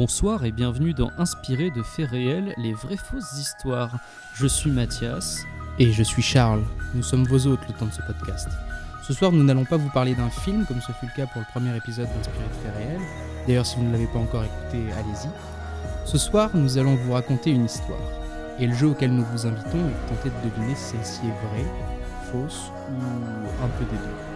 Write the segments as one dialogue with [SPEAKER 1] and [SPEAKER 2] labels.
[SPEAKER 1] Bonsoir et bienvenue dans Inspiré de faits réels, les vraies fausses histoires. Je suis Mathias.
[SPEAKER 2] Et je suis Charles. Nous sommes vos hôtes le temps de ce podcast. Ce soir, nous n'allons pas vous parler d'un film comme ce fut le cas pour le premier épisode d'Inspiré de faits réels. D'ailleurs, si vous ne l'avez pas encore écouté, allez-y. Ce soir, nous allons vous raconter une histoire. Et le jeu auquel nous vous invitons est de tenter de deviner si celle-ci est vraie, fausse ou un peu des deux.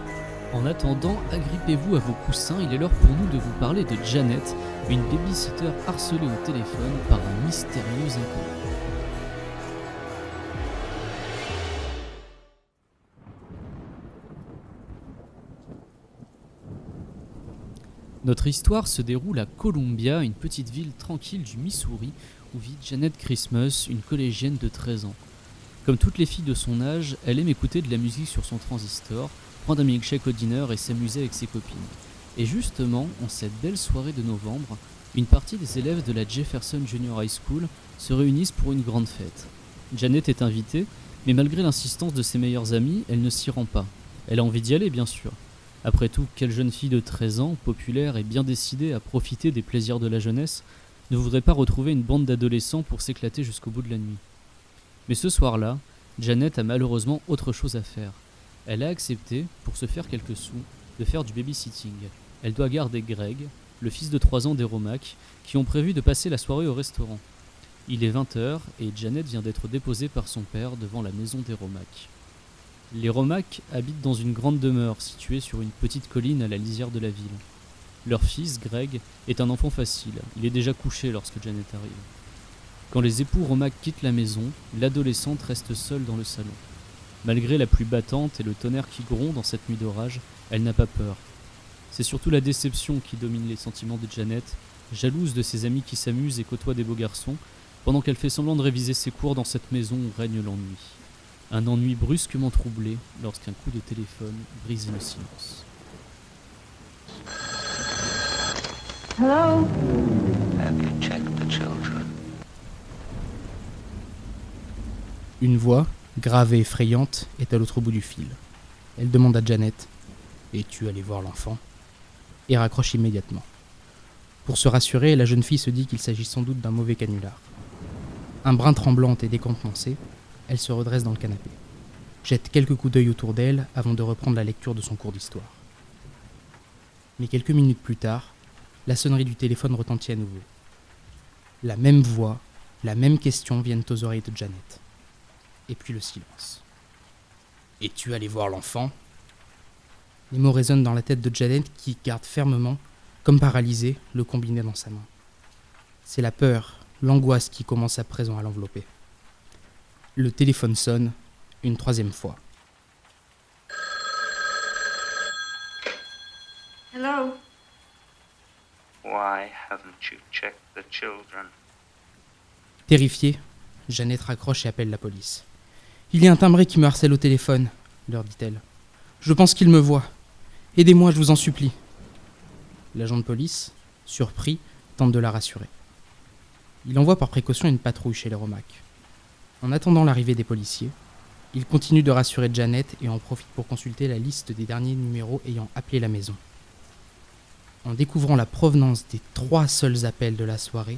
[SPEAKER 1] En attendant, agrippez-vous à vos coussins, il est l'heure pour nous de vous parler de Janet, une babysitter harcelée au téléphone par un mystérieux inconnu. Notre histoire se déroule à Columbia, une petite ville tranquille du Missouri, où vit Janet Christmas, une collégienne de 13 ans. Comme toutes les filles de son âge, elle aime écouter de la musique sur son transistor, prendre un milkshake au dîner et s'amuser avec ses copines. Et justement, en cette belle soirée de novembre, une partie des élèves de la Jefferson Junior High School se réunissent pour une grande fête. Janet est invitée, mais malgré l'insistance de ses meilleurs amis, elle ne s'y rend pas. Elle a envie d'y aller, bien sûr. Après tout, quelle jeune fille de 13 ans, populaire et bien décidée à profiter des plaisirs de la jeunesse, ne voudrait pas retrouver une bande d'adolescents pour s'éclater jusqu'au bout de la nuit Mais ce soir-là, Janet a malheureusement autre chose à faire. Elle a accepté, pour se faire quelques sous, de faire du babysitting. Elle doit garder Greg, le fils de 3 ans des Romac, qui ont prévu de passer la soirée au restaurant. Il est 20h et Janet vient d'être déposée par son père devant la maison des Romac. Les Romac habitent dans une grande demeure située sur une petite colline à la lisière de la ville. Leur fils, Greg, est un enfant facile. Il est déjà couché lorsque Janet arrive. Quand les époux Romac quittent la maison, l'adolescente reste seule dans le salon. Malgré la pluie battante et le tonnerre qui gronde en cette nuit d'orage, elle n'a pas peur. C'est surtout la déception qui domine les sentiments de Janet, jalouse de ses amis qui s'amusent et côtoient des beaux garçons, pendant qu'elle fait semblant de réviser ses cours dans cette maison où règne l'ennui. Un ennui brusquement troublé lorsqu'un coup de téléphone brise le silence.
[SPEAKER 3] Hello?
[SPEAKER 4] Have you checked the children?
[SPEAKER 2] Une voix, grave et effrayante, est à l'autre bout du fil. Elle demande à Janet Es-tu allé voir l'enfant? Et raccroche immédiatement. Pour se rassurer, la jeune fille se dit qu'il s'agit sans doute d'un mauvais canular. Un brin tremblante et décontenancée, elle se redresse dans le canapé, jette quelques coups d'œil autour d'elle avant de reprendre la lecture de son cours d'histoire. Mais quelques minutes plus tard, la sonnerie du téléphone retentit à nouveau. La même voix, la même question viennent aux oreilles de Janet. Et puis le silence. Es-tu allé voir l'enfant? Les mots résonnent dans la tête de Janet qui garde fermement, comme paralysée, le combiné dans sa main. C'est la peur, l'angoisse qui commence à présent à l'envelopper. Le téléphone sonne une troisième fois.
[SPEAKER 3] Hello?
[SPEAKER 4] Why haven't you checked the children?
[SPEAKER 2] Terrifiée, Jeannette raccroche et appelle la police. Il y a un timbré qui me harcèle au téléphone, leur dit-elle. Je pense qu'il me voit. Aidez-moi, je vous en supplie. L'agent de police, surpris, tente de la rassurer. Il envoie par précaution une patrouille chez les Romac. En attendant l'arrivée des policiers, il continue de rassurer Janet et en profite pour consulter la liste des derniers numéros ayant appelé la maison. En découvrant la provenance des trois seuls appels de la soirée,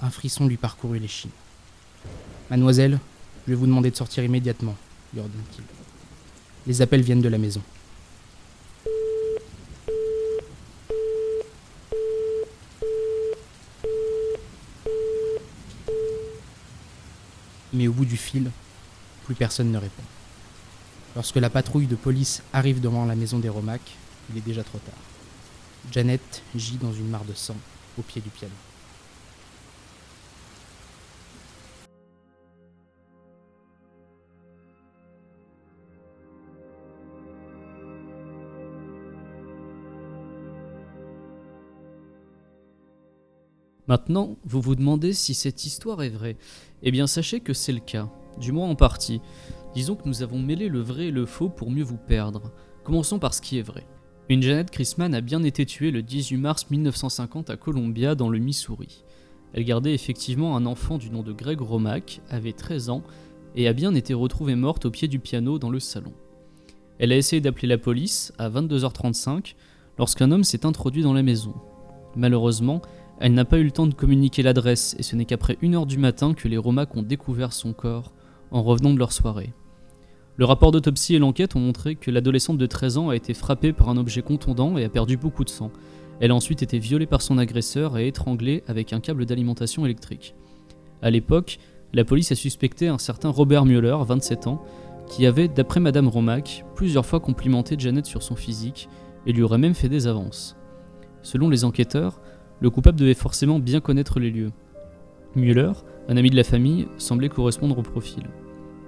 [SPEAKER 2] un frisson lui parcourut l'échine. Mademoiselle, je vais vous demander de sortir immédiatement, lui ordonne-t-il. Les appels viennent de la maison. Mais au bout du fil, plus personne ne répond. Lorsque la patrouille de police arrive devant la maison des Romac, il est déjà trop tard. Janet gît dans une mare de sang au pied du piano.
[SPEAKER 1] Maintenant, vous vous demandez si cette histoire est vraie. Eh bien, sachez que c'est le cas, du moins en partie. Disons que nous avons mêlé le vrai et le faux pour mieux vous perdre. Commençons par ce qui est vrai. Une Janet Chrisman a bien été tuée le 18 mars 1950 à Columbia, dans le Missouri. Elle gardait effectivement un enfant du nom de Greg Romack, avait 13 ans, et a bien été retrouvée morte au pied du piano dans le salon. Elle a essayé d'appeler la police à 22h35 lorsqu'un homme s'est introduit dans la maison. Malheureusement, Elle n'a pas eu le temps de communiquer l'adresse et ce n'est qu'après une heure du matin que les Romacs ont découvert son corps en revenant de leur soirée. Le rapport d'autopsie et l'enquête ont montré que l'adolescente de 13 ans a été frappée par un objet contondant et a perdu beaucoup de sang. Elle a ensuite été violée par son agresseur et étranglée avec un câble d'alimentation électrique. À l'époque, la police a suspecté un certain Robert Mueller, 27 ans, qui avait, d'après Madame Romac, plusieurs fois complimenté Janet sur son physique et lui aurait même fait des avances. Selon les enquêteurs, le coupable devait forcément bien connaître les lieux. Mueller, un ami de la famille, semblait correspondre au profil.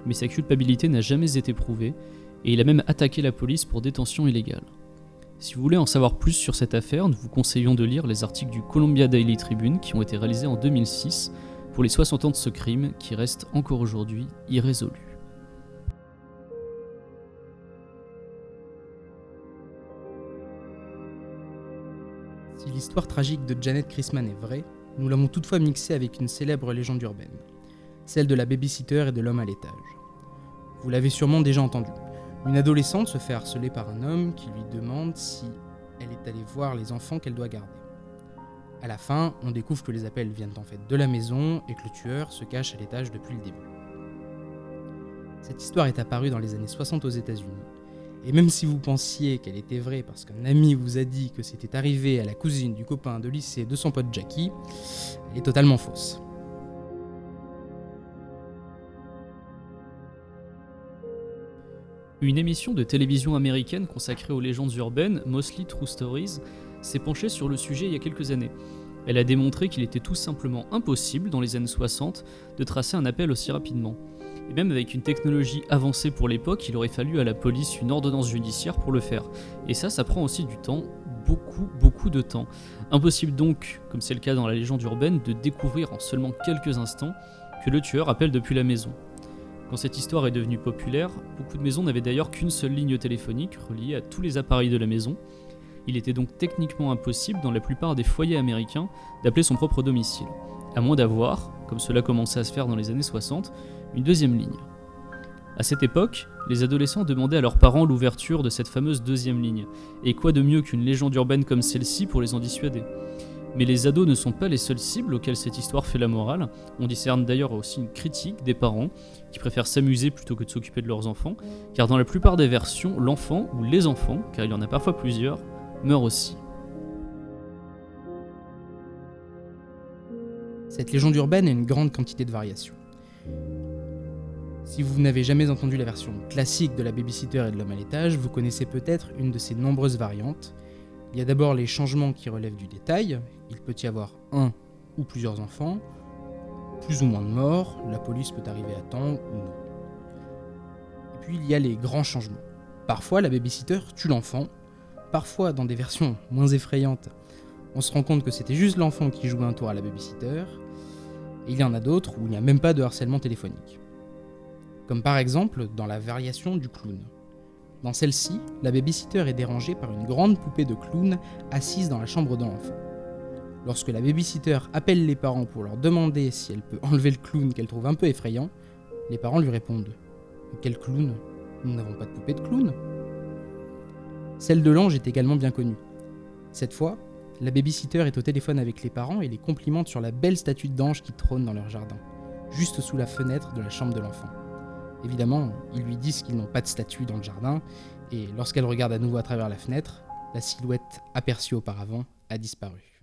[SPEAKER 1] Mais sa culpabilité n'a jamais été prouvée, et il a même attaqué la police pour détention illégale. Si vous voulez en savoir plus sur cette affaire, nous vous conseillons de lire les articles du Columbia Daily Tribune qui ont été réalisés en 2006 pour les 60 ans de ce crime qui reste encore aujourd'hui irrésolu.
[SPEAKER 2] L'histoire tragique de Janet Chrisman est vraie, nous l'avons toutefois mixée avec une célèbre légende urbaine, celle de la babysitter et de l'homme à l'étage. Vous l'avez sûrement déjà entendu. Une adolescente se fait harceler par un homme qui lui demande si elle est allée voir les enfants qu'elle doit garder. À la fin, on découvre que les appels viennent en fait de la maison et que le tueur se cache à l'étage depuis le début. Cette histoire est apparue dans les années 60 aux États-Unis. Et même si vous pensiez qu'elle était vraie parce qu'un ami vous a dit que c'était arrivé à la cousine du copain de lycée de son pote Jackie, elle est totalement fausse.
[SPEAKER 1] Une émission de télévision américaine consacrée aux légendes urbaines, Mostly True Stories, s'est penchée sur le sujet il y a quelques années. Elle a démontré qu'il était tout simplement impossible, dans les années 60, de tracer un appel aussi rapidement. Et même avec une technologie avancée pour l'époque, il aurait fallu à la police une ordonnance judiciaire pour le faire. Et ça, ça prend aussi du temps, beaucoup, beaucoup de temps. Impossible donc, comme c'est le cas dans la légende urbaine, de découvrir en seulement quelques instants que le tueur appelle depuis la maison. Quand cette histoire est devenue populaire, beaucoup de maisons n'avaient d'ailleurs qu'une seule ligne téléphonique reliée à tous les appareils de la maison. Il était donc techniquement impossible dans la plupart des foyers américains d'appeler son propre domicile, à moins d'avoir, comme cela commençait à se faire dans les années 60, une deuxième ligne. À cette époque, les adolescents demandaient à leurs parents l'ouverture de cette fameuse deuxième ligne, et quoi de mieux qu'une légende urbaine comme celle-ci pour les en dissuader? Mais les ados ne sont pas les seules cibles auxquelles cette histoire fait la morale. On discerne d'ailleurs aussi une critique des parents qui préfèrent s'amuser plutôt que de s'occuper de leurs enfants, car dans la plupart des versions, l'enfant ou les enfants, car il y en a parfois plusieurs, meurent aussi.
[SPEAKER 2] Cette légende urbaine a une grande quantité de variations. Si vous n'avez jamais entendu la version classique de la babysitter et de l'homme à l'étage, vous connaissez peut-être une de ses nombreuses variantes. Il y a d'abord les changements qui relèvent du détail. Il peut y avoir un ou plusieurs enfants, plus ou moins de morts, la police peut arriver à temps ou non. Et puis il y a les grands changements. Parfois la babysitter tue l'enfant, parfois dans des versions moins effrayantes, on se rend compte que c'était juste l'enfant qui jouait un tour à la babysitter, et il y en a d'autres où il n'y a même pas de harcèlement téléphonique. Comme par exemple dans la variation du clown. Dans celle-ci, la babysitter est dérangée par une grande poupée de clown assise dans la chambre de l'enfant. Lorsque la babysitter appelle les parents pour leur demander si elle peut enlever le clown qu'elle trouve un peu effrayant, les parents lui répondent Quel clown? Nous n'avons pas de poupée de clown. Celle de l'ange est également bien connue. Cette fois, la babysitter est au téléphone avec les parents et les complimente sur la belle statue d'ange qui trône dans leur jardin, juste sous la fenêtre de la chambre de l'enfant. Évidemment, ils lui disent qu'ils n'ont pas de statue dans le jardin, et lorsqu'elle regarde à nouveau à travers la fenêtre, la silhouette aperçue auparavant a disparu.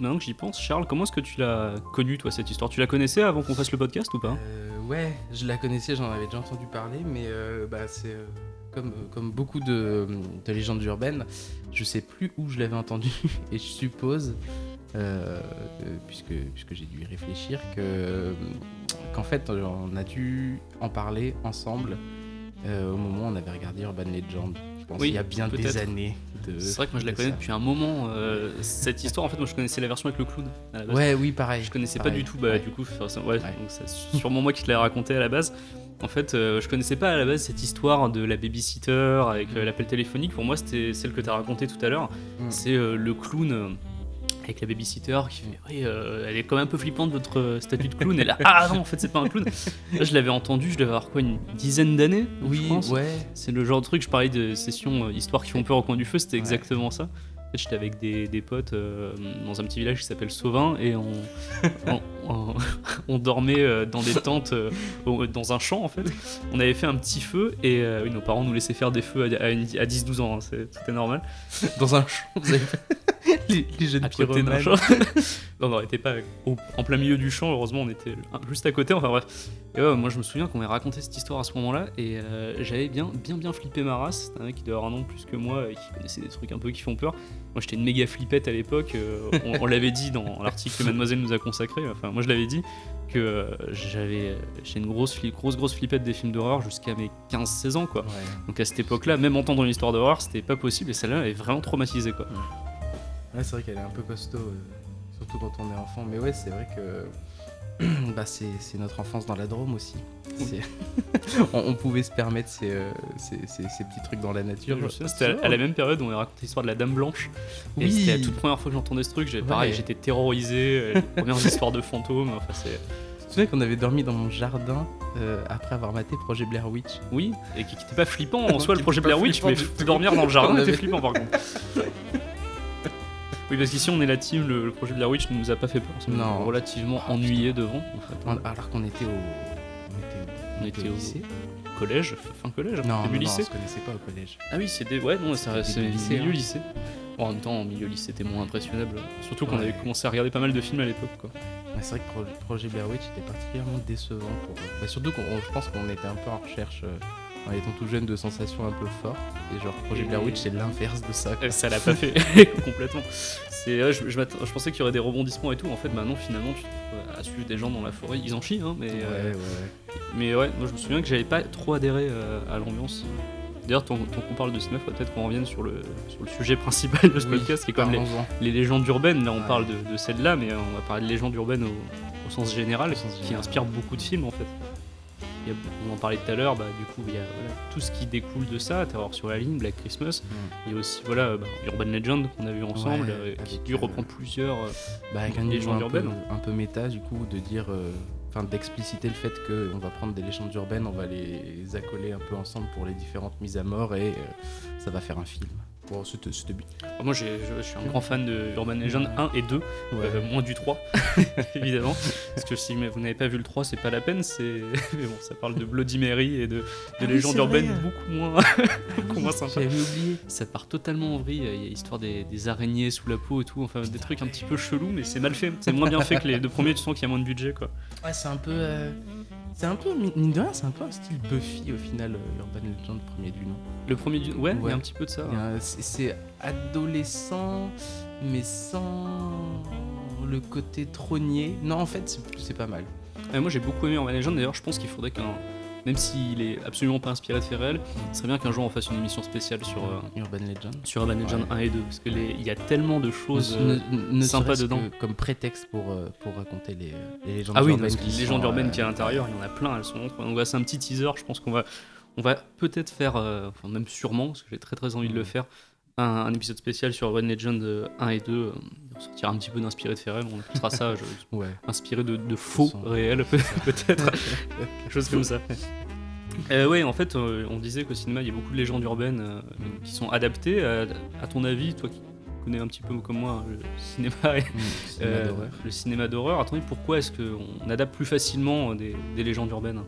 [SPEAKER 1] Maintenant que j'y pense, Charles, comment est-ce que tu l'as connue, toi, cette histoire? Tu la connaissais avant qu'on fasse le podcast ou pas?
[SPEAKER 2] Euh, ouais, je la connaissais, j'en avais déjà entendu parler, mais euh, bah, c'est euh, comme, comme beaucoup de, de légendes urbaines, je sais plus où je l'avais entendu, et je suppose, euh, euh, puisque, puisque j'ai dû y réfléchir, que, qu'en fait on a dû en parler ensemble euh, au moment où on avait regardé Urban Legend. Je pense
[SPEAKER 1] Oui,
[SPEAKER 2] il y a bien des années. De,
[SPEAKER 1] C'est vrai que moi je la connais
[SPEAKER 2] ça.
[SPEAKER 1] depuis un moment. euh, cette histoire, en fait, moi je connaissais la version avec le clown. à la base.
[SPEAKER 2] Ouais, oui, pareil.
[SPEAKER 1] Je connaissais pas du tout, bah
[SPEAKER 2] Ouais.
[SPEAKER 1] du coup, enfin, ça- ouais,
[SPEAKER 2] Ouais.
[SPEAKER 1] donc c'est sûrement moi qui te l'ai raconté à la base. En fait, euh, je connaissais pas à la base cette histoire de la babysitter avec euh, l'appel téléphonique. Pour moi, c'était celle que tu as racontée tout à l'heure.
[SPEAKER 2] Mm.
[SPEAKER 1] C'est euh, le clown. euh, avec la babysitter qui fait oui elle est quand même un peu flippante votre statue de clown et là ah non en fait c'est pas un clown là je l'avais entendu je devais avoir quoi une dizaine d'années je pense.
[SPEAKER 2] ouais.
[SPEAKER 1] c'est le genre de truc je parlais de sessions histoires qui font peur au coin du feu c'était
[SPEAKER 2] Ouais.
[SPEAKER 1] exactement ça J'étais avec des, des potes euh, dans un petit village qui s'appelle Sauvin et on, on, on- on dormait euh, dans des tentes euh, dans un champ en fait. On avait fait un petit feu et euh, oui, nos parents nous laissaient faire des feux à, à une- à 10-12 ans, hein, c'était normal.
[SPEAKER 2] Dans un champ, vous avez fait les, les jeunes
[SPEAKER 1] à côté d'un champ. non, on n'était pas au- en plein milieu du champ, heureusement, on était juste à côté. Enfin bref. Et ouais, moi, je me souviens qu'on m'ait raconté cette histoire à ce moment-là et euh, j'avais bien, bien, bien flippé ma race. C'était un mec qui devait avoir un de plus que moi et qui connaissait des trucs un peu qui font peur. Moi, j'étais une méga flippette à l'époque. euh, on on l'avait dit dans l'article que Mademoiselle nous a consacré. Enfin, moi, je l'avais dit que euh, j'avais j'étais une grosse, grosse, grosse flippette des films d'horreur jusqu'à mes 15-16 ans, quoi.
[SPEAKER 2] Ouais.
[SPEAKER 1] Donc à cette époque-là, même entendre une histoire d'horreur, c'était pas possible et celle-là est vraiment traumatisée, quoi.
[SPEAKER 2] Ouais, c'est vrai qu'elle est un peu costaud, euh, surtout quand on est enfant. Mais ouais, c'est vrai que bah, c'est notre enfance dans la Drôme aussi. On, on pouvait se permettre ces, euh, ces, ces- ces petits trucs dans la nature.
[SPEAKER 1] C'était à- à la même période où on a raconté l'histoire de la Dame Blanche. Et
[SPEAKER 2] Oui.
[SPEAKER 1] c'était la toute première fois que j'entendais ce truc. Pareil,
[SPEAKER 2] Ouais.
[SPEAKER 1] j'étais terrorisé. euh, les premières histoires de fantômes. Enfin, c'est...
[SPEAKER 2] Tu te souviens qu'on avait dormi dans mon jardin euh, après avoir maté Projet Blair Witch?
[SPEAKER 1] Oui, et qui n'était pas flippant en soi, le projet Blair Witch, mais dormir dans le jardin était flippant par contre. Oui, parce qu'ici on est la team, le, le projet Blair Witch ne nous a pas fait peur. On
[SPEAKER 2] Non.
[SPEAKER 1] relativement
[SPEAKER 2] Ah,
[SPEAKER 1] ennuyé devant. En fait.
[SPEAKER 2] On- Alors qu'on était au. On était,
[SPEAKER 1] On était au
[SPEAKER 2] lycée
[SPEAKER 1] collège, fin collège,
[SPEAKER 2] Non,
[SPEAKER 1] début
[SPEAKER 2] non,
[SPEAKER 1] lycée.
[SPEAKER 2] on se connaissait pas au collège.
[SPEAKER 1] Ah oui, c'est des... ouais, non,
[SPEAKER 2] C'était
[SPEAKER 1] c'est
[SPEAKER 2] lycée,
[SPEAKER 1] milieu
[SPEAKER 2] hein.
[SPEAKER 1] lycée. Bon, en même temps, en milieu lycée, c'était moins impressionnable. Surtout qu'on
[SPEAKER 2] Ouais.
[SPEAKER 1] avait commencé à regarder pas mal de films à l'époque. Quoi.
[SPEAKER 2] Ouais, c'est vrai que Pro- Projet Blair Witch était particulièrement décevant pour. Bah, surtout qu'on je pense qu'on était un peu en recherche, euh, en étant tout jeune, de sensations un peu fortes. Et genre, Projet
[SPEAKER 1] Et-
[SPEAKER 2] Blair Witch, c'est l'inverse de ça. quoi.
[SPEAKER 1] Euh, Ça l'a pas fait complètement. C'est, je, je m'attends- je pensais qu'il y aurait des rebondissements et tout. En fait, maintenant, finalement, tu te retrouves à suivre des gens dans la forêt. Ils en chient, hein, mais,
[SPEAKER 2] Ouais,
[SPEAKER 1] euh,
[SPEAKER 2] ouais,
[SPEAKER 1] mais ouais, moi je me souviens que j'avais pas trop adhéré euh, à l'ambiance. D'ailleurs, tant, qu'on parle de cinéma, faudrait peut-être qu'on revienne sur le, sur le sujet principal de ce
[SPEAKER 2] Oui,
[SPEAKER 1] podcast, qui est
[SPEAKER 2] Parlons-en.
[SPEAKER 1] les, les légendes urbaines. Là, on
[SPEAKER 2] Ouais.
[SPEAKER 1] parle de, de celle-là, mais euh, on va parler de légendes urbaines au, au sens général,
[SPEAKER 2] Au sens
[SPEAKER 1] qui
[SPEAKER 2] général.
[SPEAKER 1] inspire beaucoup de films en fait. Il y a- on en parlait tout à l'heure, bah, du coup, il y a voilà, tout ce qui découle de ça, Terror sur la ligne, Black Christmas. Il y a aussi voilà, bah, Urban Legend qu'on a vu ensemble,
[SPEAKER 2] Ouais,
[SPEAKER 1] euh, qui lui
[SPEAKER 2] euh,
[SPEAKER 1] reprend plusieurs. euh,
[SPEAKER 2] Bah,
[SPEAKER 1] légendes urbaines.
[SPEAKER 2] un peu méta, du coup, de dire. euh, Enfin, d'expliciter le fait qu'on va prendre des légendes urbaines, on va les accoler un peu ensemble pour les différentes mises à mort et ça va faire un film. Bon, c'était bien.
[SPEAKER 1] Ah, Moi, j'ai- je, je suis un grand fan de Urban Legend 1 et 2,
[SPEAKER 2] Ouais.
[SPEAKER 1] euh, moins du 3, évidemment. Parce que si vous n'avez pas vu le 3, c'est pas la peine. C'est mais bon, ça parle de Bloody Mary et de, de
[SPEAKER 2] Ah
[SPEAKER 1] légendes urbaines beaucoup moins, beaucoup moins sympa.
[SPEAKER 2] J'avais oublié.
[SPEAKER 1] Ça part totalement en vrille. Il y a l'histoire des, des araignées sous la peau et tout. Enfin, des trucs un petit peu chelous, mais c'est mal fait. C'est moins bien fait que les deux premiers. Tu sens qu'il y a moins de budget, quoi.
[SPEAKER 2] Ouais, c'est un peu. euh, C'est un peu, mine de rien, c'est un peu un style Buffy au final, euh, Urban Legend, premier du nom.
[SPEAKER 1] Le premier du. Ouais, il y
[SPEAKER 2] Ouais.
[SPEAKER 1] a un petit peu de ça.
[SPEAKER 2] C'est adolescent, mais sans le côté trônier. Non, en fait, c'est- pas mal.
[SPEAKER 1] Moi j'ai beaucoup aimé Urban Legend d'ailleurs je pense qu'il faudrait qu'un même s'il est absolument pas inspiré de réels ce serait bien qu'un jour on fasse une émission spéciale sur, euh,
[SPEAKER 2] Urban Legend.
[SPEAKER 1] sur Urban Legend
[SPEAKER 2] Ouais.
[SPEAKER 1] 1 et 2 parce que les- il y a tellement de choses
[SPEAKER 2] ne,
[SPEAKER 1] euh,
[SPEAKER 2] ne- ne
[SPEAKER 1] sympas dedans.
[SPEAKER 2] comme prétexte pour, euh, pour raconter les, les légendes
[SPEAKER 1] ah oui
[SPEAKER 2] urbaines.
[SPEAKER 1] que
[SPEAKER 2] qui
[SPEAKER 1] les légendes urbaines qui est à l'intérieur il y en a plein elles sont donc voilà, c'est un petit teaser je pense qu'on va on va peut-être faire enfin même sûrement parce que j'ai très très envie de le
[SPEAKER 2] Mhm.
[SPEAKER 1] faire un, un épisode spécial sur Urban Legend euh, 1 et 2 euh, on sortira un petit peu d'inspiré de réels on fera ça je-
[SPEAKER 2] Ouais.
[SPEAKER 1] inspiré de, de faux
[SPEAKER 2] façon.
[SPEAKER 1] réels peut-être quelque chose comme ça. Euh, ouais, en fait, euh, on disait qu'au cinéma, il y a beaucoup de légendes urbaines euh, qui sont adaptées. À, à ton avis, toi qui connais un petit peu comme moi le cinéma et
[SPEAKER 2] Mm, cinéma
[SPEAKER 1] euh,
[SPEAKER 2] d'horreur.
[SPEAKER 1] le cinéma d'horreur, attendez, pourquoi est-ce qu'on adapte plus facilement des, des légendes urbaines?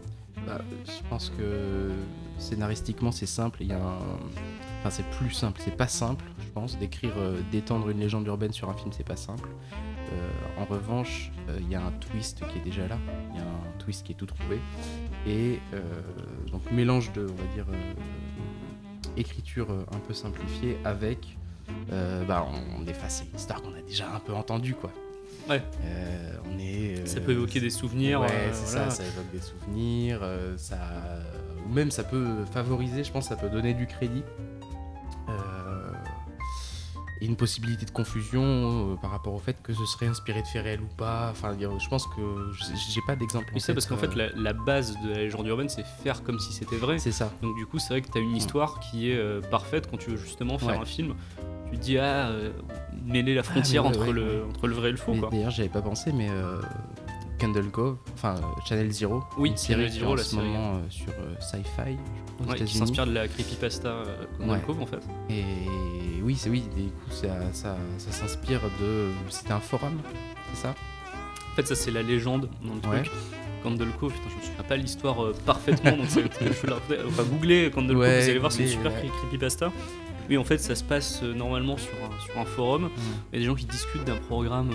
[SPEAKER 2] Bah, je pense que scénaristiquement c'est simple. Il y a un... Enfin, c'est plus simple. C'est pas simple, je pense, d'écrire, euh, d'étendre une légende urbaine sur un film, c'est pas simple. Euh, en revanche, euh, il y a un twist qui est déjà là. Il y a un twist qui est tout trouvé. Et euh, donc mélange de, on va dire, euh, écriture euh, un peu simplifiée avec, euh, bah, on efface une histoire qu'on a déjà un peu entendue, quoi.
[SPEAKER 1] Ouais.
[SPEAKER 2] Euh, on est.
[SPEAKER 1] Ça
[SPEAKER 2] euh,
[SPEAKER 1] peut évoquer des souvenirs.
[SPEAKER 2] Ouais,
[SPEAKER 1] euh,
[SPEAKER 2] c'est
[SPEAKER 1] voilà.
[SPEAKER 2] ça, ça évoque des souvenirs, euh, ça, ou même ça peut favoriser, je pense, ça peut donner du crédit. Euh, et une possibilité de confusion euh, par rapport au fait que ce serait inspiré de faits réels ou pas. Enfin, je pense que j'ai pas d'exemple.
[SPEAKER 1] Oui, c'est parce qu'en fait,
[SPEAKER 2] euh,
[SPEAKER 1] la, la base de la légende urbaine, c'est faire comme si c'était vrai.
[SPEAKER 2] c'est ça.
[SPEAKER 1] Donc du coup, c'est vrai que tu as une histoire qui est euh, parfaite quand tu veux justement faire
[SPEAKER 2] Ouais.
[SPEAKER 1] un film. tu te dis, ah, euh, mêler la frontière
[SPEAKER 2] mais ouais,
[SPEAKER 1] entre,
[SPEAKER 2] ouais,
[SPEAKER 1] le,
[SPEAKER 2] ouais.
[SPEAKER 1] entre le vrai et le faux.
[SPEAKER 2] Mais. D'ailleurs, j'avais pas pensé, mais euh, Candle Cove, enfin euh, Channel Zero,
[SPEAKER 1] Oui,
[SPEAKER 2] une série
[SPEAKER 1] Channel Zero,
[SPEAKER 2] en
[SPEAKER 1] la
[SPEAKER 2] ce
[SPEAKER 1] série.
[SPEAKER 2] moment euh, sur euh, Sci-Fi, je crois,
[SPEAKER 1] Ouais, qui s'inspire de la creepypasta euh, Condon
[SPEAKER 2] Ouais.
[SPEAKER 1] Cove en fait.
[SPEAKER 2] Et oui, c'est oui, et du coup, ça, ça, ça s'inspire de. C'était un forum, c'est ça?
[SPEAKER 1] En fait, ça c'est la légende dans le
[SPEAKER 2] Ouais.
[SPEAKER 1] truc. Candle Cove, putain, je me souviens pas l'histoire parfaitement, donc c'est- je vais la. Enfin, googlez Candle Cove, vous allez voir, c'est une super creepypasta. Oui, en fait, ça se passe normalement sur un, sur un forum. Il y a des gens qui discutent d'un programme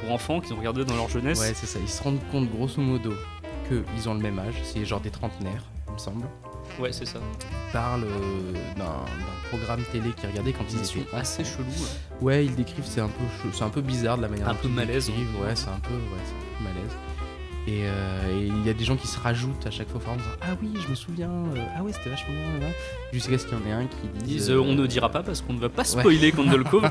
[SPEAKER 1] pour enfants qu'ils ont regardé dans leur jeunesse.
[SPEAKER 2] Ouais, c'est ça. Ils se rendent compte, grosso modo, qu'ils ont le même âge. C'est genre des trentenaires, il me semble.
[SPEAKER 1] Ouais, c'est ça.
[SPEAKER 2] Ils parlent euh, d'un programme télé qu'ils regardaient quand ils
[SPEAKER 1] C'est
[SPEAKER 2] étaient
[SPEAKER 1] assez chelou. ouais.
[SPEAKER 2] Ouais, ils décrivent, c'est un peu, c'est un peu bizarre de la manière
[SPEAKER 1] Un
[SPEAKER 2] dont
[SPEAKER 1] peu
[SPEAKER 2] ils
[SPEAKER 1] malaise,
[SPEAKER 2] décrivent.
[SPEAKER 1] hein.
[SPEAKER 2] Ouais, c'est un peu, ouais, c'est un peu malaise. Et euh, et il y a des gens qui se rajoutent à chaque fois en disant Ah oui, je me souviens, euh, ah ouais, c'était vachement bien. Jusqu'à ce qu'il y en ait un qui dise
[SPEAKER 1] euh, on ne dira pas parce qu'on ne va pas spoiler Candle Cove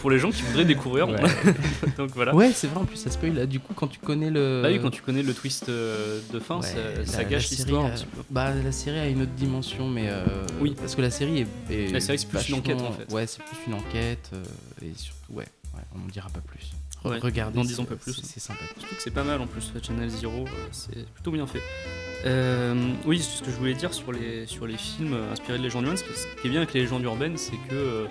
[SPEAKER 1] pour les gens qui voudraient découvrir. Donc voilà.
[SPEAKER 2] Ouais, c'est vrai, en plus, ça spoil. Là, du coup, quand tu connais le.
[SPEAKER 1] Bah oui, quand tu connais le twist de fin, ça, gâche l'histoire.
[SPEAKER 2] Bah, la série a une autre dimension, mais. euh,
[SPEAKER 1] Oui.
[SPEAKER 2] Parce que la série est.
[SPEAKER 1] La série, c'est plus une enquête, en fait.
[SPEAKER 2] Ouais, c'est plus une enquête. et surtout, ouais, ouais on n'en dira pas plus.
[SPEAKER 1] Ouais,
[SPEAKER 2] Regardez.
[SPEAKER 1] n'en disons pas plus.
[SPEAKER 2] c'est- C'est sympathique.
[SPEAKER 1] Surtout que c'est pas mal en plus, Channel Zero, euh, c'est plutôt bien fait. Euh, oui, c'est ce que je voulais dire sur les, sur les films euh, inspirés de légendes urbaines. Ce qui est bien avec les légendes urbaines, c'est que euh,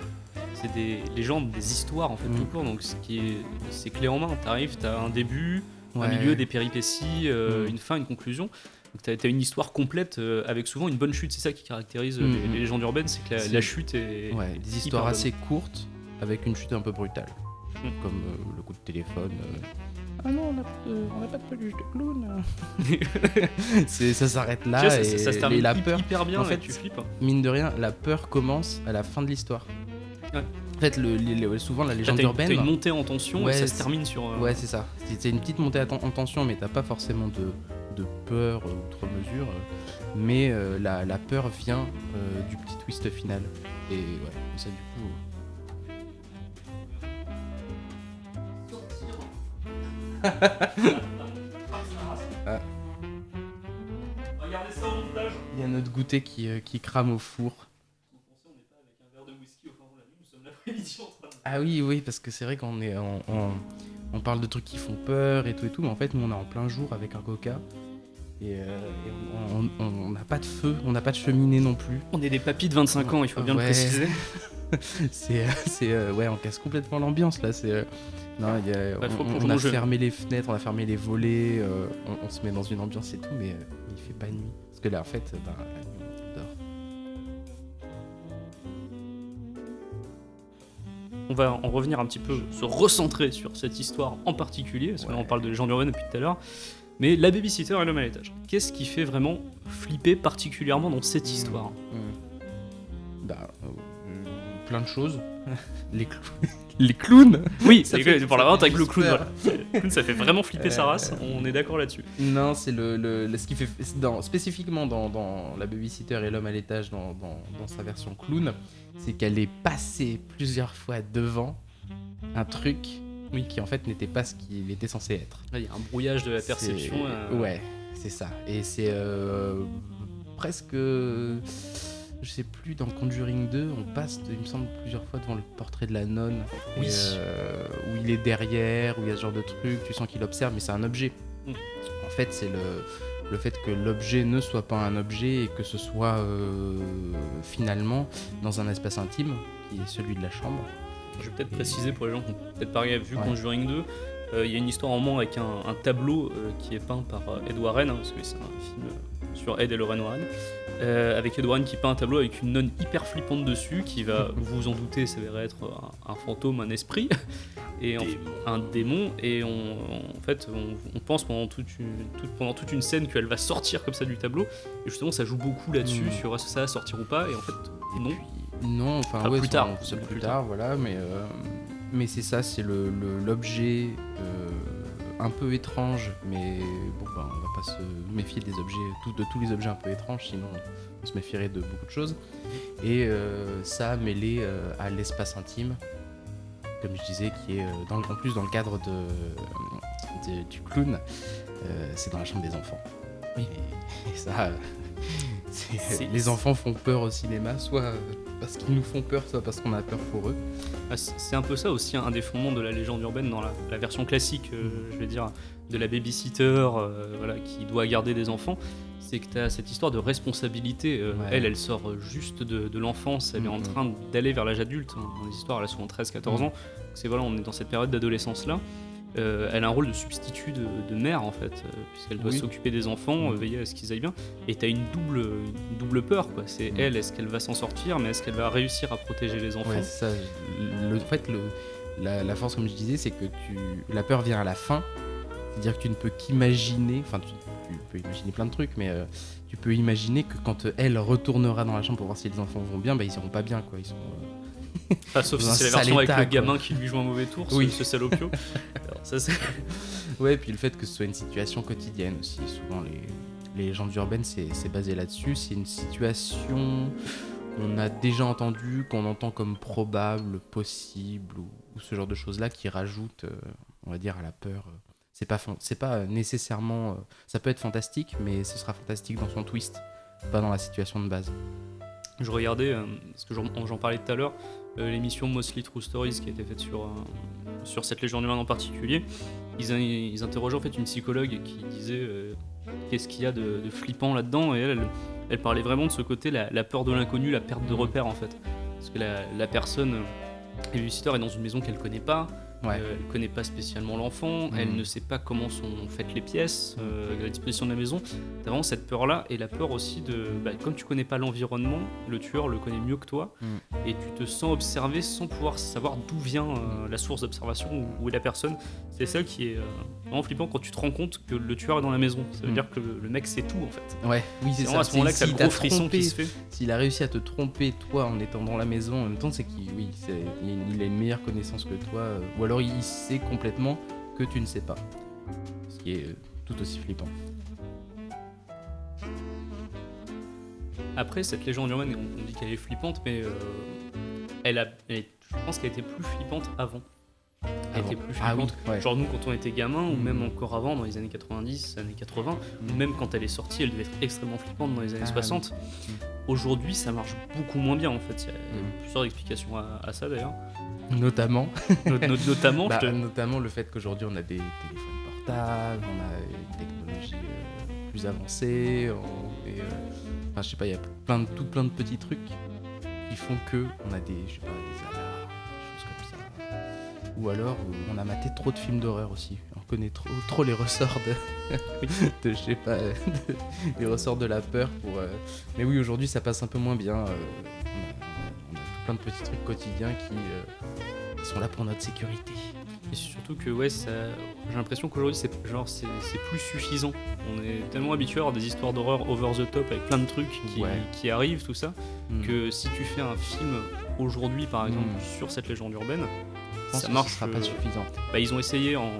[SPEAKER 1] c'est des légendes, des histoires en fait
[SPEAKER 2] Mm.
[SPEAKER 1] tout court. Donc ce qui est, c'est clé en main. T'arrives, t'as un début, un milieu, des péripéties, euh,
[SPEAKER 2] Mm.
[SPEAKER 1] une fin, une conclusion. Donc t'as as une histoire complète avec souvent une bonne chute. C'est ça qui caractérise
[SPEAKER 2] Mm,
[SPEAKER 1] les,
[SPEAKER 2] mm.
[SPEAKER 1] les légendes urbaines, c'est que la, chute est
[SPEAKER 2] Ouais, des histoires assez courtes avec une chute un peu brutale.
[SPEAKER 1] Mm.
[SPEAKER 2] Comme euh, le coup de téléphone. euh, Ah non, on n'a pas, de- on n'a pas de peluche de clown. C'est- ça s'arrête là
[SPEAKER 1] Tu vois, ça,
[SPEAKER 2] et,
[SPEAKER 1] ça- ça se
[SPEAKER 2] et
[SPEAKER 1] termine
[SPEAKER 2] la peur,
[SPEAKER 1] hyper bien.
[SPEAKER 2] en fait,
[SPEAKER 1] tu flippes.
[SPEAKER 2] mine de rien, la peur commence à la fin de l'histoire.
[SPEAKER 1] Ouais.
[SPEAKER 2] En fait, le, souvent la légende
[SPEAKER 1] une,
[SPEAKER 2] urbaine.
[SPEAKER 1] t'as une montée en tension
[SPEAKER 2] Ouais,
[SPEAKER 1] et ça se termine sur. euh,
[SPEAKER 2] Ouais, c'est ça. C'est une petite montée en tension, mais t'as pas forcément de, de peur euh, outre mesure. euh, Mais euh, la, la peur vient euh, du petit twist final. Et ouais, ça du coup. Ah.
[SPEAKER 1] Regardez ça au montage.
[SPEAKER 2] Il y a notre goûter qui, euh, qui crame au four. Ah oui, oui, parce que c'est vrai qu'on est on parle de trucs qui font peur et tout et tout, mais en fait, nous, on est en plein jour avec un coca. Et, euh, et on- n'a pas de feu, on n'a pas de cheminée non plus.
[SPEAKER 1] On est des papis de 25 ans, il faut bien
[SPEAKER 2] Ouais.
[SPEAKER 1] le préciser.
[SPEAKER 2] C'est, euh, c'est, euh, ouais, on casse complètement l'ambiance là. C'est, non, il y a-
[SPEAKER 1] Bah,
[SPEAKER 2] on,
[SPEAKER 1] qu'on
[SPEAKER 2] a fermé les fenêtres, on a fermé les volets, euh, on, on se met dans une ambiance et tout, mais euh, il fait pas nuit. Parce que là, en fait, ben, la nuit, on dort.
[SPEAKER 1] On va en revenir un petit peu, se recentrer sur cette histoire en particulier, parce que là
[SPEAKER 2] Ouais.
[SPEAKER 1] on parle de légendes urbaines depuis tout à l'heure. Mais la babysitter et l'homme à l'étage. Qu'est-ce qui fait vraiment flipper particulièrement dans cette histoire?
[SPEAKER 2] Plein de choses. les, clou- les clowns
[SPEAKER 1] Oui,
[SPEAKER 2] Ça
[SPEAKER 1] c'est
[SPEAKER 2] fait-
[SPEAKER 1] vraiment
[SPEAKER 2] ça fait
[SPEAKER 1] avec le clown.
[SPEAKER 2] super.
[SPEAKER 1] voilà. Le clown, ça fait vraiment flipper sa
[SPEAKER 2] Euh,
[SPEAKER 1] race, on est d'accord là-dessus.
[SPEAKER 2] Non, c'est le, le- le- ce qui fait dans, spécifiquement dans, dans la babysitter et l'homme à l'étage dans, dans- dans sa version clown, c'est qu'elle est passée plusieurs fois devant un truc
[SPEAKER 1] Oui.
[SPEAKER 2] qui en fait n'était pas ce qu'il était censé être.
[SPEAKER 1] Il y a un brouillage de la perception. euh,
[SPEAKER 2] Ouais, c'est ça. Et c'est euh, presque. Je sais plus, dans Conjuring 2, on passe, il me semble, plusieurs fois devant le portrait de la nonne.
[SPEAKER 1] Oui.
[SPEAKER 2] Euh, où il est derrière, où il y a ce genre de truc, tu sens qu'il observe, mais c'est un objet.
[SPEAKER 1] Mm.
[SPEAKER 2] En fait, c'est le, le fait que l'objet ne soit pas un objet et que ce soit euh, finalement dans un espace intime, qui est celui de la chambre.
[SPEAKER 1] Je vais peut-être préciser pour les gens qui ont peut-être pas vu
[SPEAKER 2] Ouais.
[SPEAKER 1] Conjuring 2. euh, Il y a une histoire en moment avec un, un tableau euh, qui est peint par Ed Warren, hein, parce que c'est un film sur Ed et Lorraine Warren, euh, avec Ed Warren qui peint un tableau avec une nonne hyper flippante dessus, qui va, vous vous en doutez, s'avérer être un, un fantôme, un esprit, et en- un démon, et on, en fait, on, on pense pendant toute, une, toute- pendant toute une scène qu'elle va sortir comme ça du tableau, et justement, ça joue beaucoup là-dessus,
[SPEAKER 2] Mm.
[SPEAKER 1] sur est-ce que ça va sortir ou pas, et en fait, non.
[SPEAKER 2] Puis, non, enfin,
[SPEAKER 1] Enfin,
[SPEAKER 2] ouais,
[SPEAKER 1] plus tard, plus
[SPEAKER 2] plus
[SPEAKER 1] tard.
[SPEAKER 2] tard, voilà, mais, euh, mais c'est ça, c'est le- le- l'objet euh, un peu étrange, mais bon, ben, on va se méfier des objets, tout- de tous les objets un peu étranges, sinon on se méfierait de beaucoup de choses. Et euh, ça mêlé euh, à l'espace intime, comme je disais, qui est euh, dans, le- en plus dans le cadre de, de- du clown, c'est dans la chambre des enfants. Oui, et ça. Les enfants font peur au cinéma, soit euh, parce qu'ils nous font peur, soit parce qu'on a peur pour eux.
[SPEAKER 1] Ah, C'est un peu ça aussi, un des fondements de la légende urbaine dans la, la version classique, euh, je vais dire, de la babysitter euh, voilà, qui doit garder des enfants. C'est que tu as cette histoire de responsabilité. euh,
[SPEAKER 2] Ouais.
[SPEAKER 1] Elle, elle sort juste de, de l'enfance, elle est en
[SPEAKER 2] Mhm.
[SPEAKER 1] train d'aller vers l'âge adulte. Dans les histoires, elle a souvent 13-14
[SPEAKER 2] Mhm.
[SPEAKER 1] ans. C'est voilà, on est dans cette période d'adolescence-là. Euh, elle a un rôle de substitut de, de mère en fait, euh, puisqu'elle doit
[SPEAKER 2] Oui.
[SPEAKER 1] s'occuper des enfants, euh, veiller à ce qu'ils aillent bien. Et tu as une double, une double peur. quoi. C'est elle, est-ce qu'elle va s'en sortir, mais est-ce qu'elle va réussir à protéger les enfants
[SPEAKER 2] Ouais, c'est ça. Le, en fait, le, la, la force, comme je disais, c'est que tu, la peur vient à la fin. C'est-à-dire que tu ne peux qu'imaginer, enfin, tu, tu peux imaginer plein de trucs, mais euh, tu peux imaginer que quand elle retournera dans la chambre pour voir si les enfants vont bien, bah, ils iront pas bien, quoi. Ils sont,
[SPEAKER 1] Enfin, sauf si c'est la version avec le
[SPEAKER 2] quoi.
[SPEAKER 1] gamin qui lui joue un mauvais tour,
[SPEAKER 2] Oui.
[SPEAKER 1] ce, salopio. Alors, ça, c'est-
[SPEAKER 2] Ouais, puis le fait que ce soit une situation quotidienne aussi. Souvent, les, les légendes urbaines, c'est c'est basé là-dessus. C'est une situation qu'on a déjà entendue, qu'on entend comme probable, possible, ou, ou ce genre de choses-là qui rajoutent, euh, on va dire, à la peur. C'est pas, fan- c'est pas nécessairement. euh, ça peut être fantastique, mais ce sera fantastique dans son twist, pas dans la situation de base.
[SPEAKER 1] Je regardais, euh, parce que j'en j'en parlais tout à l'heure, l'émission Mostly True Stories qui a été faite sur, euh, sur cette légende humaine en particulier. Ils, ils interrogeaient en fait une psychologue qui disait euh, qu'est-ce qu'il y a de, flippant là-dedans, et elle, elle, parlait vraiment de ce côté, la, peur de l'inconnu, la perte de repère en fait. Parce que la, la personne, euh, le visiteur est dans une maison qu'elle connaît pas,
[SPEAKER 2] Ouais.
[SPEAKER 1] Euh, elle connaît pas spécialement l'enfant, elle
[SPEAKER 2] Mhm.
[SPEAKER 1] ne sait pas comment sont faites les pièces euh, la disposition de la maison. T'as vraiment cette peur-là et la peur aussi de, bah, comme tu connais pas l'environnement, le tueur le connaît mieux que toi
[SPEAKER 2] Mhm.
[SPEAKER 1] et tu te sens observé sans pouvoir savoir d'où vient euh, la source d'observation ou où est la personne. C'est ça qui est euh, vraiment flippant quand tu te rends compte que le tueur est dans la maison. Ça veut
[SPEAKER 2] Mhm.
[SPEAKER 1] dire que le, le mec sait tout en fait.
[SPEAKER 2] Ouais, oui,
[SPEAKER 1] C'est
[SPEAKER 2] ça.
[SPEAKER 1] à ce moment-là que
[SPEAKER 2] s'il
[SPEAKER 1] gros frisson
[SPEAKER 2] trompé,
[SPEAKER 1] qui se fait.
[SPEAKER 2] S'il a réussi à te tromper, toi, en étant dans la maison, en même temps, c'est qu'il oui, c'est- il a une- meilleure connaissance que toi. euh, ou alors il sait complètement que tu ne sais pas. Ce qui est euh, tout aussi flippant.
[SPEAKER 1] Après, cette légende urbaine, on, on dit qu'elle est flippante, mais euh, elle a, elle est- je pense qu'elle était plus flippante avant. Elle
[SPEAKER 2] Avant.
[SPEAKER 1] était plus
[SPEAKER 2] Ah oui,
[SPEAKER 1] flippante.
[SPEAKER 2] ouais.
[SPEAKER 1] Genre nous, quand on était gamin, ou même encore avant, dans les années 90, années 80, ou même quand elle est sortie, elle devait être extrêmement flippante dans les années
[SPEAKER 2] Ah
[SPEAKER 1] 60.
[SPEAKER 2] oui.
[SPEAKER 1] Aujourd'hui, ça marche beaucoup moins bien en fait. Il y a
[SPEAKER 2] Mm.
[SPEAKER 1] plusieurs explications à, à ça d'ailleurs.
[SPEAKER 2] Notamment,
[SPEAKER 1] Not- not- notamment,
[SPEAKER 2] bah,
[SPEAKER 1] te-
[SPEAKER 2] notamment le fait qu'aujourd'hui on a des téléphones portables, on a une technologie euh, plus avancée, on- euh, enfin, je sais pas, il y a plein de, tout plein de petits trucs qui font que on a des, je sais pas, des. Ou alors euh, on a maté trop de films d'horreur aussi. On connaît trop, trop les ressorts de, de je sais pas, de- les ressorts de la peur. Pour, euh, Mais oui, aujourd'hui ça passe un peu moins bien. euh, on, a, on a- on a tout plein de petits trucs quotidiens qui, euh, qui sont là pour notre sécurité.
[SPEAKER 1] Et surtout que ouais, ça... j'ai l'impression qu'aujourd'hui c'est genre c'est c'est plus suffisant. On est tellement habitué à avoir des histoires d'horreur over the top avec plein de trucs qui,
[SPEAKER 2] Ouais.
[SPEAKER 1] qui arrivent, tout ça,
[SPEAKER 2] Mm.
[SPEAKER 1] que si tu fais un film aujourd'hui par exemple
[SPEAKER 2] Mm.
[SPEAKER 1] sur cette légende urbaine,
[SPEAKER 2] pense
[SPEAKER 1] ça
[SPEAKER 2] que
[SPEAKER 1] marche.
[SPEAKER 2] Ce sera pas suffisant.
[SPEAKER 1] bah, ils ont essayé en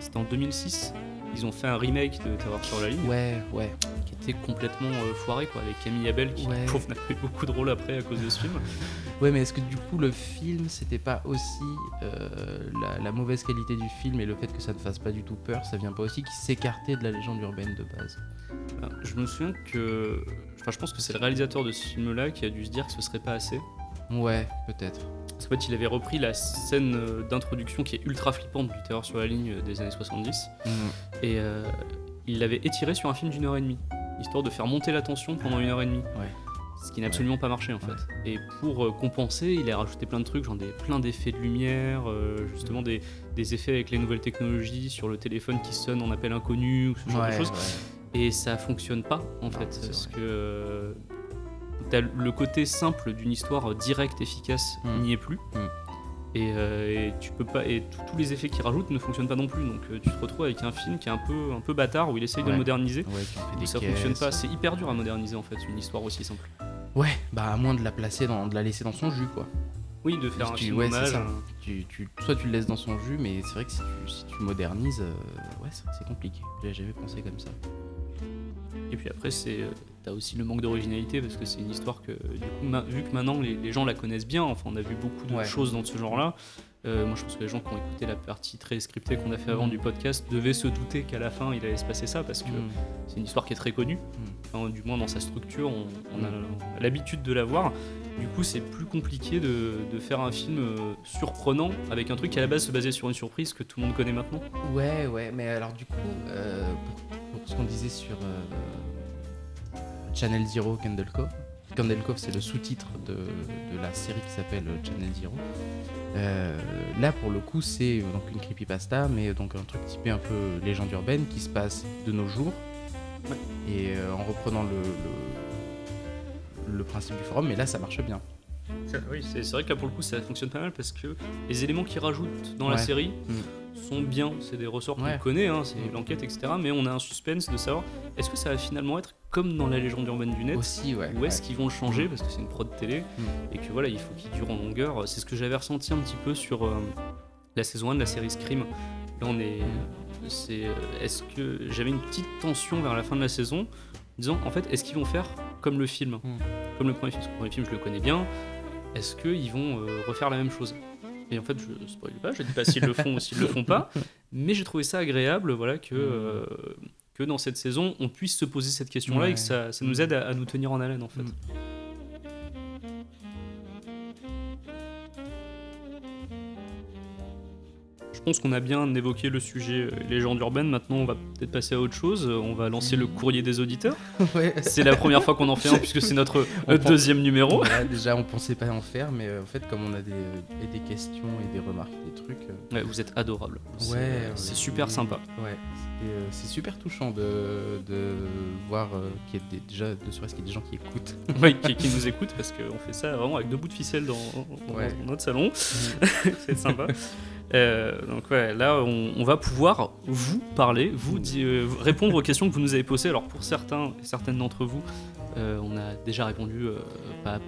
[SPEAKER 1] c'était en 2006. Ils ont fait un remake de Terreur sur la ligne
[SPEAKER 2] Ouais, ouais.
[SPEAKER 1] qui était complètement euh, foiré quoi avec Camille Abel qui
[SPEAKER 2] Ouais.
[SPEAKER 1] pauvre, n'a eu beaucoup de rôle après à cause de ce film.
[SPEAKER 2] Ouais, mais est-ce que du coup le film c'était pas aussi euh, la, la mauvaise qualité du film et le fait que ça ne fasse pas du tout peur, ça vient pas aussi qu'il s'écartait de la légende urbaine de base?
[SPEAKER 1] Ah, Je me souviens que enfin je pense que c'est le réalisateur de ce film là qui a dû se dire que ce serait pas assez.
[SPEAKER 2] Ouais, peut-être.
[SPEAKER 1] Qu'en fait, il avait repris la scène euh, d'introduction qui est ultra flippante du Terreur sur la ligne euh, des années 70 et euh, il l'avait étiré sur un film d'une heure et demie, histoire de faire monter la tension pendant une heure et demie.
[SPEAKER 2] Ouais.
[SPEAKER 1] Ce qui n'a absolument pas marché en fait. Et pour euh, compenser, il a rajouté plein de trucs, genre des, plein d'effets de lumière, euh, justement des, des effets avec les nouvelles technologies sur le téléphone qui sonne en appel inconnu ou ce genre de choses. Et ça fonctionne pas en
[SPEAKER 2] Non,
[SPEAKER 1] fait, parce
[SPEAKER 2] vrai.
[SPEAKER 1] que t'as le côté simple d'une histoire directe, efficace,
[SPEAKER 2] Mm.
[SPEAKER 1] n'y est plus.
[SPEAKER 2] Mm.
[SPEAKER 1] Et, euh, et tu peux pas, et tous- les effets qu'il rajoute ne fonctionnent pas non plus. Donc euh, tu te retrouves avec un film qui est un peu, un peu bâtard où il essaye de le moderniser.
[SPEAKER 2] Ouais, des
[SPEAKER 1] ça fonctionne
[SPEAKER 2] caisses.
[SPEAKER 1] pas. C'est hyper dur à moderniser en fait une histoire aussi simple.
[SPEAKER 2] Ouais, bah à moins de la placer dans, de la laisser dans son jus quoi.
[SPEAKER 1] Oui, de faire un
[SPEAKER 2] Tu-
[SPEAKER 1] film
[SPEAKER 2] ouais,
[SPEAKER 1] hommage.
[SPEAKER 2] ça.
[SPEAKER 1] euh,
[SPEAKER 2] Tu, tu, soit tu le laisses dans son jus, mais c'est vrai que si tu, si tu modernises, euh, ouais, c'est compliqué. J'avais jamais pensé comme ça.
[SPEAKER 1] Et puis après, c'est, t'as aussi le manque d'originalité parce que c'est une histoire que, du coup, vu que maintenant les, les gens la connaissent bien, enfin, on a vu beaucoup de
[SPEAKER 2] Ouais.
[SPEAKER 1] choses dans ce genre-là, Euh, moi, je pense que les gens qui ont écouté la partie très scriptée qu'on a fait avant
[SPEAKER 2] Mm.
[SPEAKER 1] du podcast devaient se douter qu'à la fin, il allait se passer ça parce que
[SPEAKER 2] Mm.
[SPEAKER 1] c'est une histoire qui est très connue. Enfin, du moins dans sa structure, on, on a l'habitude de la voir. Du coup, c'est plus compliqué de, de faire un film euh, surprenant avec un truc qui à la base se basait sur une surprise que tout le monde connaît maintenant.
[SPEAKER 2] Ouais, ouais, mais alors du coup, euh, pour, pour ce qu'on disait sur euh, Channel Zero Candle Cove, Candle Cove c'est le sous-titre de, de la série qui s'appelle Channel Zero. Euh, là pour le coup c'est euh, donc une creepypasta mais donc un truc typé un peu légende urbaine qui se passe de nos jours
[SPEAKER 1] Ouais.
[SPEAKER 2] et euh, en reprenant le, le, le principe du forum mais là ça marche bien.
[SPEAKER 1] Oui, c'est vrai que là pour le coup ça fonctionne pas mal parce que les éléments qu'ils rajoutent dans la série
[SPEAKER 2] Mm.
[SPEAKER 1] Sont bien, c'est des ressorts
[SPEAKER 2] Ouais.
[SPEAKER 1] qu'on connaît, hein, c'est l'enquête, etc. Mais on a un suspense de savoir est-ce que ça va finalement être comme dans la légende urbaine du net
[SPEAKER 2] Aussi ouais.
[SPEAKER 1] ou est-ce
[SPEAKER 2] ouais.
[SPEAKER 1] qu'ils vont le changer parce que c'est une prod télé
[SPEAKER 2] Mm.
[SPEAKER 1] et que voilà il faut qu'il dure en longueur. C'est ce que j'avais ressenti un petit peu sur euh, la saison 1 de la série Scream. Là on est, c'est, euh, est-ce que j'avais une petite tension vers la fin de la saison, en disant en fait est-ce qu'ils vont faire comme le film,
[SPEAKER 2] Mm.
[SPEAKER 1] comme le premier film, parce que le premier film je le connais bien. Est-ce qu'ils vont euh, refaire la même chose? Et en fait, je spoil pas, je dis pas s'ils le font ou s'ils le font pas, mais j'ai trouvé ça agréable, voilà, que, euh, que dans cette saison, on puisse se poser cette question-là et que ça, ça nous aide à, à nous tenir en haleine, en fait.
[SPEAKER 2] Mm.
[SPEAKER 1] Je pense qu'on a bien évoqué le sujet euh, légende urbaine. Maintenant, on va peut-être passer à autre chose. Euh, On va lancer le courrier des auditeurs.
[SPEAKER 2] Ouais.
[SPEAKER 1] C'est la première fois qu'on en fait un, puisque c'est notre deuxième numéro.
[SPEAKER 2] Voilà, déjà, on pensait pas en faire, mais euh, en fait, comme on a des, et des questions et des remarques, des trucs.
[SPEAKER 1] Ouais, vous êtes adorables. C'est-
[SPEAKER 2] ouais,
[SPEAKER 1] c'est super sympa.
[SPEAKER 2] Ouais, c'est super touchant de, de voir qu'il y a des, déjà, de serait-ce qu'il y a des gens qui écoutent.
[SPEAKER 1] Oui, qui, qui nous écoutent parce qu'on fait ça vraiment avec deux bouts de ficelle dans, dans-
[SPEAKER 2] Ouais.
[SPEAKER 1] dans notre salon. c'est sympa. Euh, donc ouais, là on, va pouvoir vous parler, vous euh, répondre aux questions que vous nous avez posées. Alors pour certains et certaines d'entre vous, euh, on a déjà répondu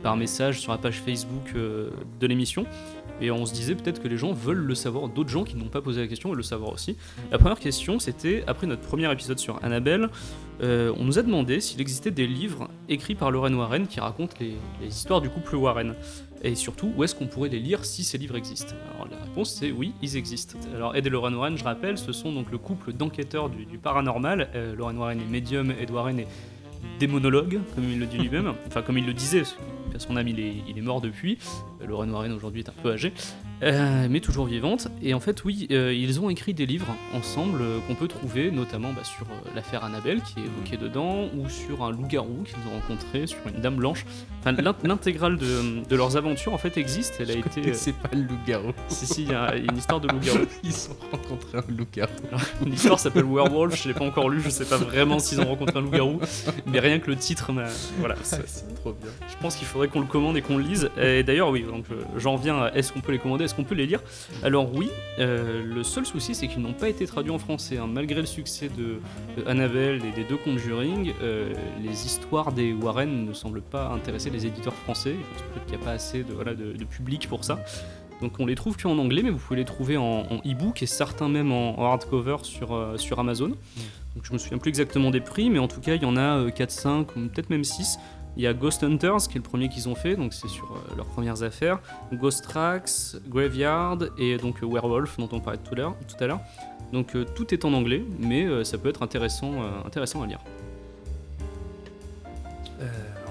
[SPEAKER 1] par, message sur la page Facebook de l'émission. Et on se disait peut-être que les gens veulent le savoir, d'autres gens qui n'ont pas posé la question veulent le savoir aussi. La première question, c'était après notre premier épisode sur Annabelle, on nous a demandé s'il existait des livres écrits par Lorraine Warren qui racontent les histoires du couple Warren. Et surtout, où est-ce qu'on pourrait les lire si ces livres existent? Alors la réponse c'est oui, ils existent. Alors Ed et Lorraine Warren, je rappelle, ce sont donc le couple d'enquêteurs du, du paranormal. Euh, Lorraine Warren est médium, Ed Warren est démonologue, comme il le dit lui-même. Enfin, comme il le disait, parce que son âme, il est, il est mort depuis. Euh, Lorraine Warren aujourd'hui est un peu âgée, euh, mais toujours vivante. Et en fait, oui, euh, ils ont écrit des livres ensemble euh, qu'on peut trouver, notamment bah, sur l'affaire Annabelle, qui est évoquée dedans, ou sur un loup-garou qu'ils ont rencontré, sur une dame blanche. Enfin, l'in- l'intégrale de, de leurs aventures, en fait, existe. Elle a été.
[SPEAKER 2] C'est pas le loup-garou.
[SPEAKER 1] si, si, il y a une histoire de loup-garou.
[SPEAKER 2] Ils ont rencontré un loup-garou.
[SPEAKER 1] Une histoire s'appelle Werewolf, je l'ai pas encore lu, je sais pas vraiment s'ils ont rencontré un loup-garou, mais rien que le titre m'a. Voilà,
[SPEAKER 2] Ah,
[SPEAKER 1] c'est-
[SPEAKER 2] trop bien.
[SPEAKER 1] je pense qu'il faudrait qu'on le commande et qu'on le lise. Et d'ailleurs, oui, donc j'en viens à est-ce qu'on peut les commander, est-ce qu'on peut les lire? Alors, oui, euh, le seul souci c'est qu'ils n'ont pas été traduits en français. hein. Malgré le succès de, de Annabelle et des deux Conjuring, euh, les histoires des Warren ne semblent pas intéresser les éditeurs français. Peut-être qu'il n'y a pas assez de, voilà, de, de public pour ça. Donc on les trouve qu'en anglais, mais vous pouvez les trouver en, en e-book et certains même en, en hardcover sur, euh, sur Amazon. Donc je me souviens plus exactement des prix, mais en tout cas il y en a euh, 4, 5 ou peut-être même 6. Il y a Ghost Hunters, qui est le premier qu'ils ont fait, donc c'est sur euh, leurs premières affaires. Ghost Tracks, Graveyard et donc euh, Werewolf, dont on parlait tout à l'heure. Donc euh, tout est en anglais, mais ça peut être intéressant, intéressant à lire.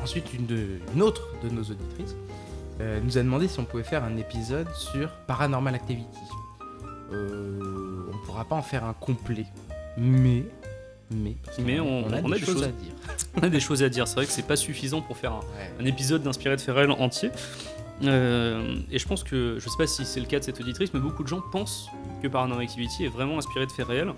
[SPEAKER 2] Ensuite, une, une autre de nos auditrices nous a demandé si on pouvait faire un épisode sur Paranormal Activity. On pourra pas en faire un complet, mais. Mais,
[SPEAKER 1] Mais on-
[SPEAKER 2] a,
[SPEAKER 1] on a
[SPEAKER 2] des
[SPEAKER 1] des
[SPEAKER 2] choses
[SPEAKER 1] choses.
[SPEAKER 2] à dire.
[SPEAKER 1] On a des choses à dire, c'est vrai que c'est pas suffisant pour faire un,
[SPEAKER 2] Ouais.
[SPEAKER 1] un épisode d'Inspiré de Ferrel entier. Euh, et je pense que, je sais pas si c'est le cas de cette auditrice, mais beaucoup de gens pensent que Paranormal Activity est vraiment inspiré de faits réels.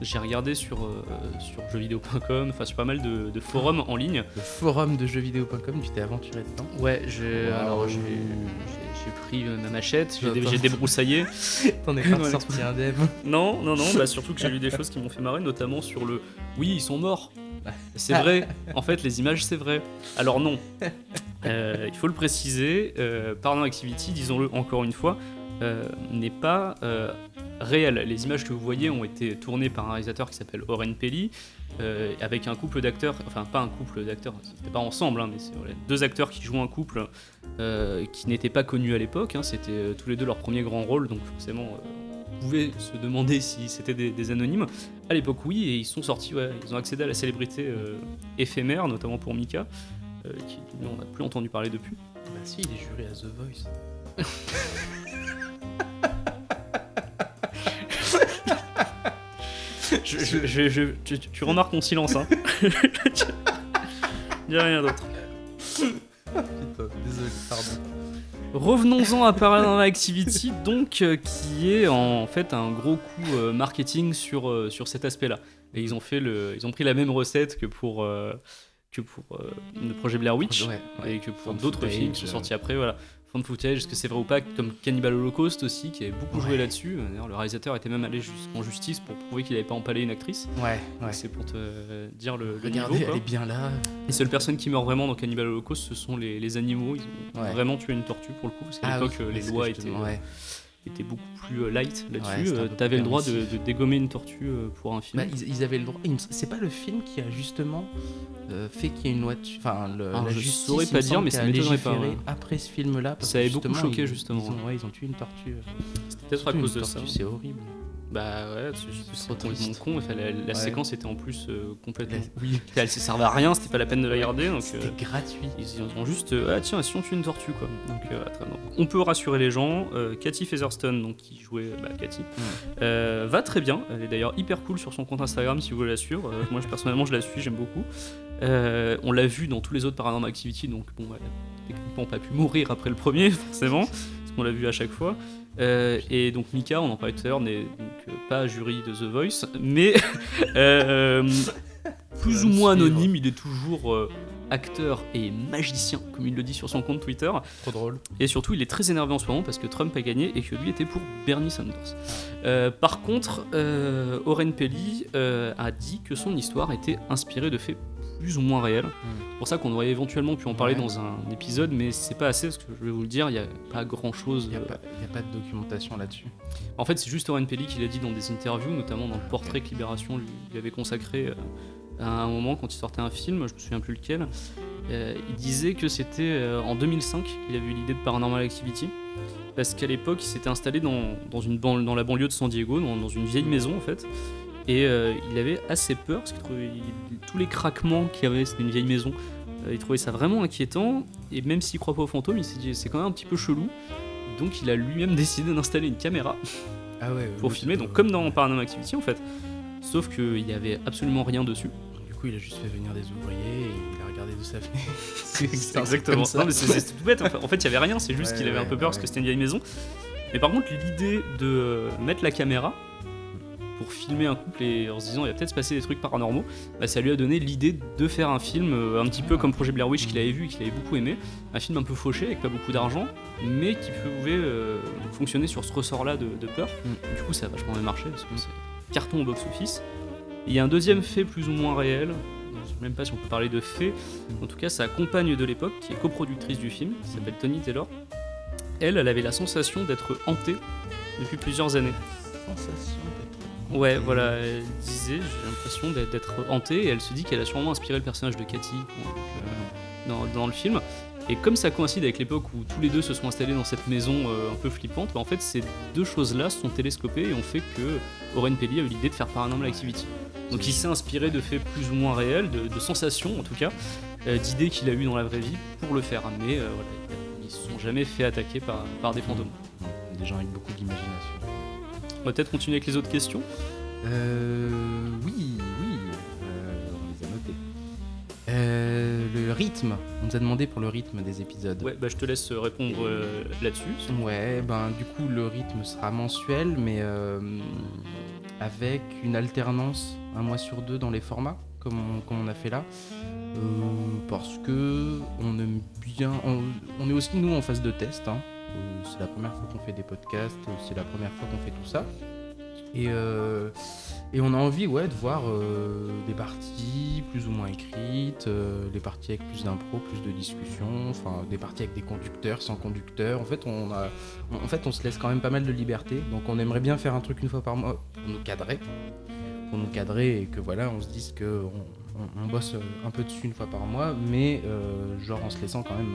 [SPEAKER 1] J'ai regardé sur, euh, sur jeuxvideo.com, enfin sur pas mal de, de forums en ligne.
[SPEAKER 2] Le forum de jeuxvideo.com, tu t'es aventuré dedans?
[SPEAKER 1] Ouais, alors j'ai- pris ma machette, j'ai débroussaillé.
[SPEAKER 2] T'en es pas
[SPEAKER 1] Ouais,
[SPEAKER 2] sorti indemne.
[SPEAKER 1] Non, non, non, bah surtout que j'ai lu des choses qui m'ont fait marrer, notamment sur le oui, ils sont morts. C'est vrai, en fait, les images, c'est vrai. Alors non, il faut le préciser, euh, Paranormal Activity, disons-le encore une fois, euh, n'est pas euh, réel. Les images que vous voyez ont été tournées par un réalisateur qui s'appelle Oren euh, avec un couple d'acteurs, enfin pas un couple d'acteurs, c'était pas ensemble, hein, mais c'est deux acteurs qui jouent un couple euh, qui n'étaient pas connus à l'époque. hein. c'était euh, tous les deux leur premier grand rôle, donc forcément. euh, vous pouvez se demander si c'était des, anonymes. À l'époque, oui, et ils sont sortis, ils ont accédé à la célébrité euh, éphémère, notamment pour Mika, euh, qui lui, on n'a plus entendu parler depuis.
[SPEAKER 2] Bah si, il est juré à The Voice.
[SPEAKER 1] Je- je- je- je- tu, tu remarques mon silence, hein Il n'y a rien d'autre.
[SPEAKER 2] Putain, désolé, pardon.
[SPEAKER 1] Revenons-en à Paranormal Activity, donc, euh, qui est en fait un gros coup euh, marketing sur, euh, sur cet aspect-là. Et ils ont, fait le, ils ont pris la même recette que pour, que pour euh, le projet Blair Witch
[SPEAKER 2] Ouais, ouais.
[SPEAKER 1] et que pour d'autres films qui sont
[SPEAKER 2] euh.
[SPEAKER 1] sortis après. Voilà. Found footage, est-ce que c'est vrai ou pas Comme Cannibal Holocaust aussi, qui avait beaucoup joué là-dessus. D'ailleurs, le réalisateur était même allé en justice pour prouver qu'il n'avait pas empalé une actrice.
[SPEAKER 2] Ouais, ouais.
[SPEAKER 1] C'est pour te euh, dire le, le
[SPEAKER 2] Regardez,
[SPEAKER 1] niveau. quoi.
[SPEAKER 2] elle est bien là.
[SPEAKER 1] Les seules personnes qui meurent vraiment dans Cannibal Holocaust, ce sont les, les animaux. Ils ont
[SPEAKER 2] Ouais.
[SPEAKER 1] vraiment tué une tortue pour le coup, parce qu'à
[SPEAKER 2] Ah
[SPEAKER 1] l'époque,
[SPEAKER 2] oui,
[SPEAKER 1] euh, les lois étaient,
[SPEAKER 2] ouais.
[SPEAKER 1] étaient beaucoup plus euh, light
[SPEAKER 2] Ouais,
[SPEAKER 1] là-dessus.
[SPEAKER 2] un
[SPEAKER 1] Euh, T'avais le droit de, dégommer une tortue euh, pour un film.
[SPEAKER 2] Bah, ils, ils avaient le droit. C'est pas le film qui a justement euh, fait qu'il y ait une loi. Enfin, le,
[SPEAKER 1] Alors,
[SPEAKER 2] la
[SPEAKER 1] je
[SPEAKER 2] justice.
[SPEAKER 1] saurais pas dire, mais ça m'étonnerait pas, ouais.
[SPEAKER 2] Après ce film-là.
[SPEAKER 1] Ça avait beaucoup choqué,
[SPEAKER 2] ils-
[SPEAKER 1] justement,
[SPEAKER 2] Ils ont, ouais, ils ont tué une tortue.
[SPEAKER 1] C'était peut-être à cause de ça.
[SPEAKER 2] C'est horrible.
[SPEAKER 1] Bah ouais, c'est complètement con. Enfin, la, la
[SPEAKER 2] Ouais.
[SPEAKER 1] séquence était en plus euh, complètement.
[SPEAKER 2] Oui.
[SPEAKER 1] Elle servait à rien, c'était pas la peine de la garder. Donc, euh,
[SPEAKER 2] C'était gratuit.
[SPEAKER 1] Ils ont juste euh, ah tiens si on tue une tortue quoi donc euh, on peut rassurer les gens Cathy Featherstone donc qui jouait bah, Cathy va très bien elle est d'ailleurs hyper cool sur son compte Instagram si vous voulez la suivre moi je, personnellement je la suis j'aime beaucoup on l'a vu dans tous les autres Paranormal Activity donc bon elle a techniquement pas pu mourir après le premier forcément parce qu'on l'a vu à chaque fois Euh, et donc Mika on en parlait tout à l'heure n'est donc euh, pas jury de The Voice mais euh, plus ou moins anonyme il est toujours euh, acteur et magicien, comme il le dit sur son compte Twitter.
[SPEAKER 2] Trop drôle.
[SPEAKER 1] Et surtout, il est très énervé en ce moment parce que Trump a gagné et que lui était pour Bernie Sanders. Euh, par contre, Oren euh, a dit que son histoire était inspirée de faits plus ou moins réels. C'est pour ça qu'on aurait éventuellement pu en parler
[SPEAKER 2] Ouais.
[SPEAKER 1] dans un épisode, mais c'est pas assez parce que je vais vous le dire, il n'y a pas grand chose.
[SPEAKER 2] Il n'y a, pas- y a pas de documentation là-dessus.
[SPEAKER 1] En fait, c'est juste Oren Peli qui l'a dit dans des interviews, notamment dans le portrait que Libération lui, lui avait consacré euh, à un moment quand il sortait un film, je me souviens plus lequel. Euh, il disait que c'était euh, en 2005 qu'il avait eu l'idée de Paranormal Activity. Parce qu'à l'époque, il s'était installé dans, dans, une ban- dans la banlieue de San Diego, dans, dans une vieille maison en fait. Et euh, il avait assez peur, parce qu'il trouvait il- tous les craquements qu'il y avait, c'était une vieille maison. euh, il trouvait ça vraiment inquiétant. Et même s'il croit pas aux fantômes, il s'est dit c'est quand même un petit peu chelou. Donc il a lui-même décidé d'installer une caméra
[SPEAKER 2] Ah ouais.
[SPEAKER 1] pour filmer, donc comme dans Paranormal Activity en fait. Sauf qu'il n'y avait absolument rien dessus.
[SPEAKER 2] Du coup, il a juste fait venir des ouvriers et il a regardé fenêtre. c'est
[SPEAKER 1] C'est exactement ça. Non, mais c'est tout bête. En fait, En fait, il n'y avait rien, c'est juste
[SPEAKER 2] Ouais,
[SPEAKER 1] qu'il avait un peu peur parce que c'était une vieille maison. Mais par contre, l'idée de mettre la caméra pour filmer un couple et en se disant il va peut-être se passer des trucs paranormaux, bah, ça lui a donné l'idée de faire un film euh, un petit peu comme Projet Blair Witch qu'il avait vu et qu'il avait beaucoup aimé. Un film un peu fauché avec pas beaucoup d'argent, mais qui pouvait euh, fonctionner sur ce ressort-là de, de peur.
[SPEAKER 2] Mm.
[SPEAKER 1] Du coup, ça a vachement bien marché parce que c'est carton au box-office. Il y a un deuxième fait plus ou moins réel, je sais même pas si on peut parler de fait, en tout cas sa compagne de l'époque, qui est coproductrice du film, qui s'appelle Tony Taylor, elle, elle avait la sensation d'être hantée depuis plusieurs années.
[SPEAKER 2] Sensation d'être.
[SPEAKER 1] Ouais, voilà, elle disait, j'ai l'impression d'être- hantée, et elle se dit qu'elle a sûrement inspiré le personnage de Cathy euh, dans, le film. Et comme ça coïncide avec l'époque où tous les deux se sont installés dans cette maison euh, un peu flippante, bah, en fait ces deux choses-là se sont télescopées et ont fait que Oren Peli a eu l'idée de faire Paranormal Activity. Donc il s'est inspiré de faits plus ou moins réels, de, sensations en tout cas, euh, d'idées qu'il a eues dans la vraie vie pour le faire. Mais voilà, ils se sont jamais fait attaquer par, par des fantômes.
[SPEAKER 2] Des gens avec beaucoup d'imagination.
[SPEAKER 1] On va peut-être continuer avec les autres questions.
[SPEAKER 2] Euh. Oui, oui. euh, on les a notés. Euh, le rythme. On nous a demandé pour le rythme des épisodes.
[SPEAKER 1] Ouais, bah je te laisse répondre euh, là-dessus.
[SPEAKER 2] Ouais, ben du coup le rythme sera mensuel, mais euh, avec une alternance un mois sur deux dans les formats, comme on, comme on a fait là. Parce que on aime bien. On, on est aussi nous en phase de test. hein. Euh, c'est la première fois qu'on fait des podcasts, euh, c'est la première fois qu'on fait tout ça. Et, euh, et on a envie ouais, de voir des parties plus ou moins écrites, des parties avec plus d'impro, plus de discussion, enfin des parties avec des conducteurs, sans conducteurs. En fait, on a, en fait, on se laisse quand même pas mal de liberté. Donc on aimerait bien faire un truc une fois par mois pour nous cadrer. Pour nous cadrer et que voilà, on se dise que on, bosse un peu dessus une fois par mois, mais genre en se laissant quand même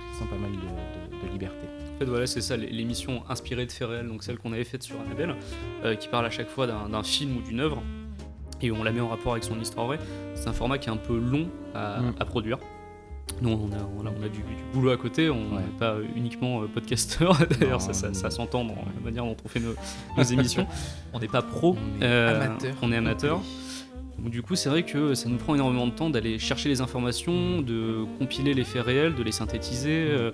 [SPEAKER 2] se laissant pas mal de, de- de liberté.
[SPEAKER 1] En fait, voilà, c'est ça, l'émission inspirée de faits réels, donc celle qu'on avait faite sur Annabelle, euh, qui parle à chaque fois d'un film ou d'une œuvre, et on la met en rapport avec son histoire vraie. C'est un format qui est un peu long à,
[SPEAKER 2] Mm.
[SPEAKER 1] à produire. Nous, on a, voilà, on a du, du boulot à côté, on n'est
[SPEAKER 2] Ouais.
[SPEAKER 1] pas uniquement euh, podcasteur, d'ailleurs, ça, ça,
[SPEAKER 2] non.
[SPEAKER 1] ça s'entend dans la manière dont on fait nos, nos émissions. On n'est pas pro,
[SPEAKER 2] On est amateur.
[SPEAKER 1] on est amateur. Donc, du coup, c'est vrai que ça nous prend énormément de temps d'aller chercher les informations, de compiler les faits réels, de les synthétiser euh,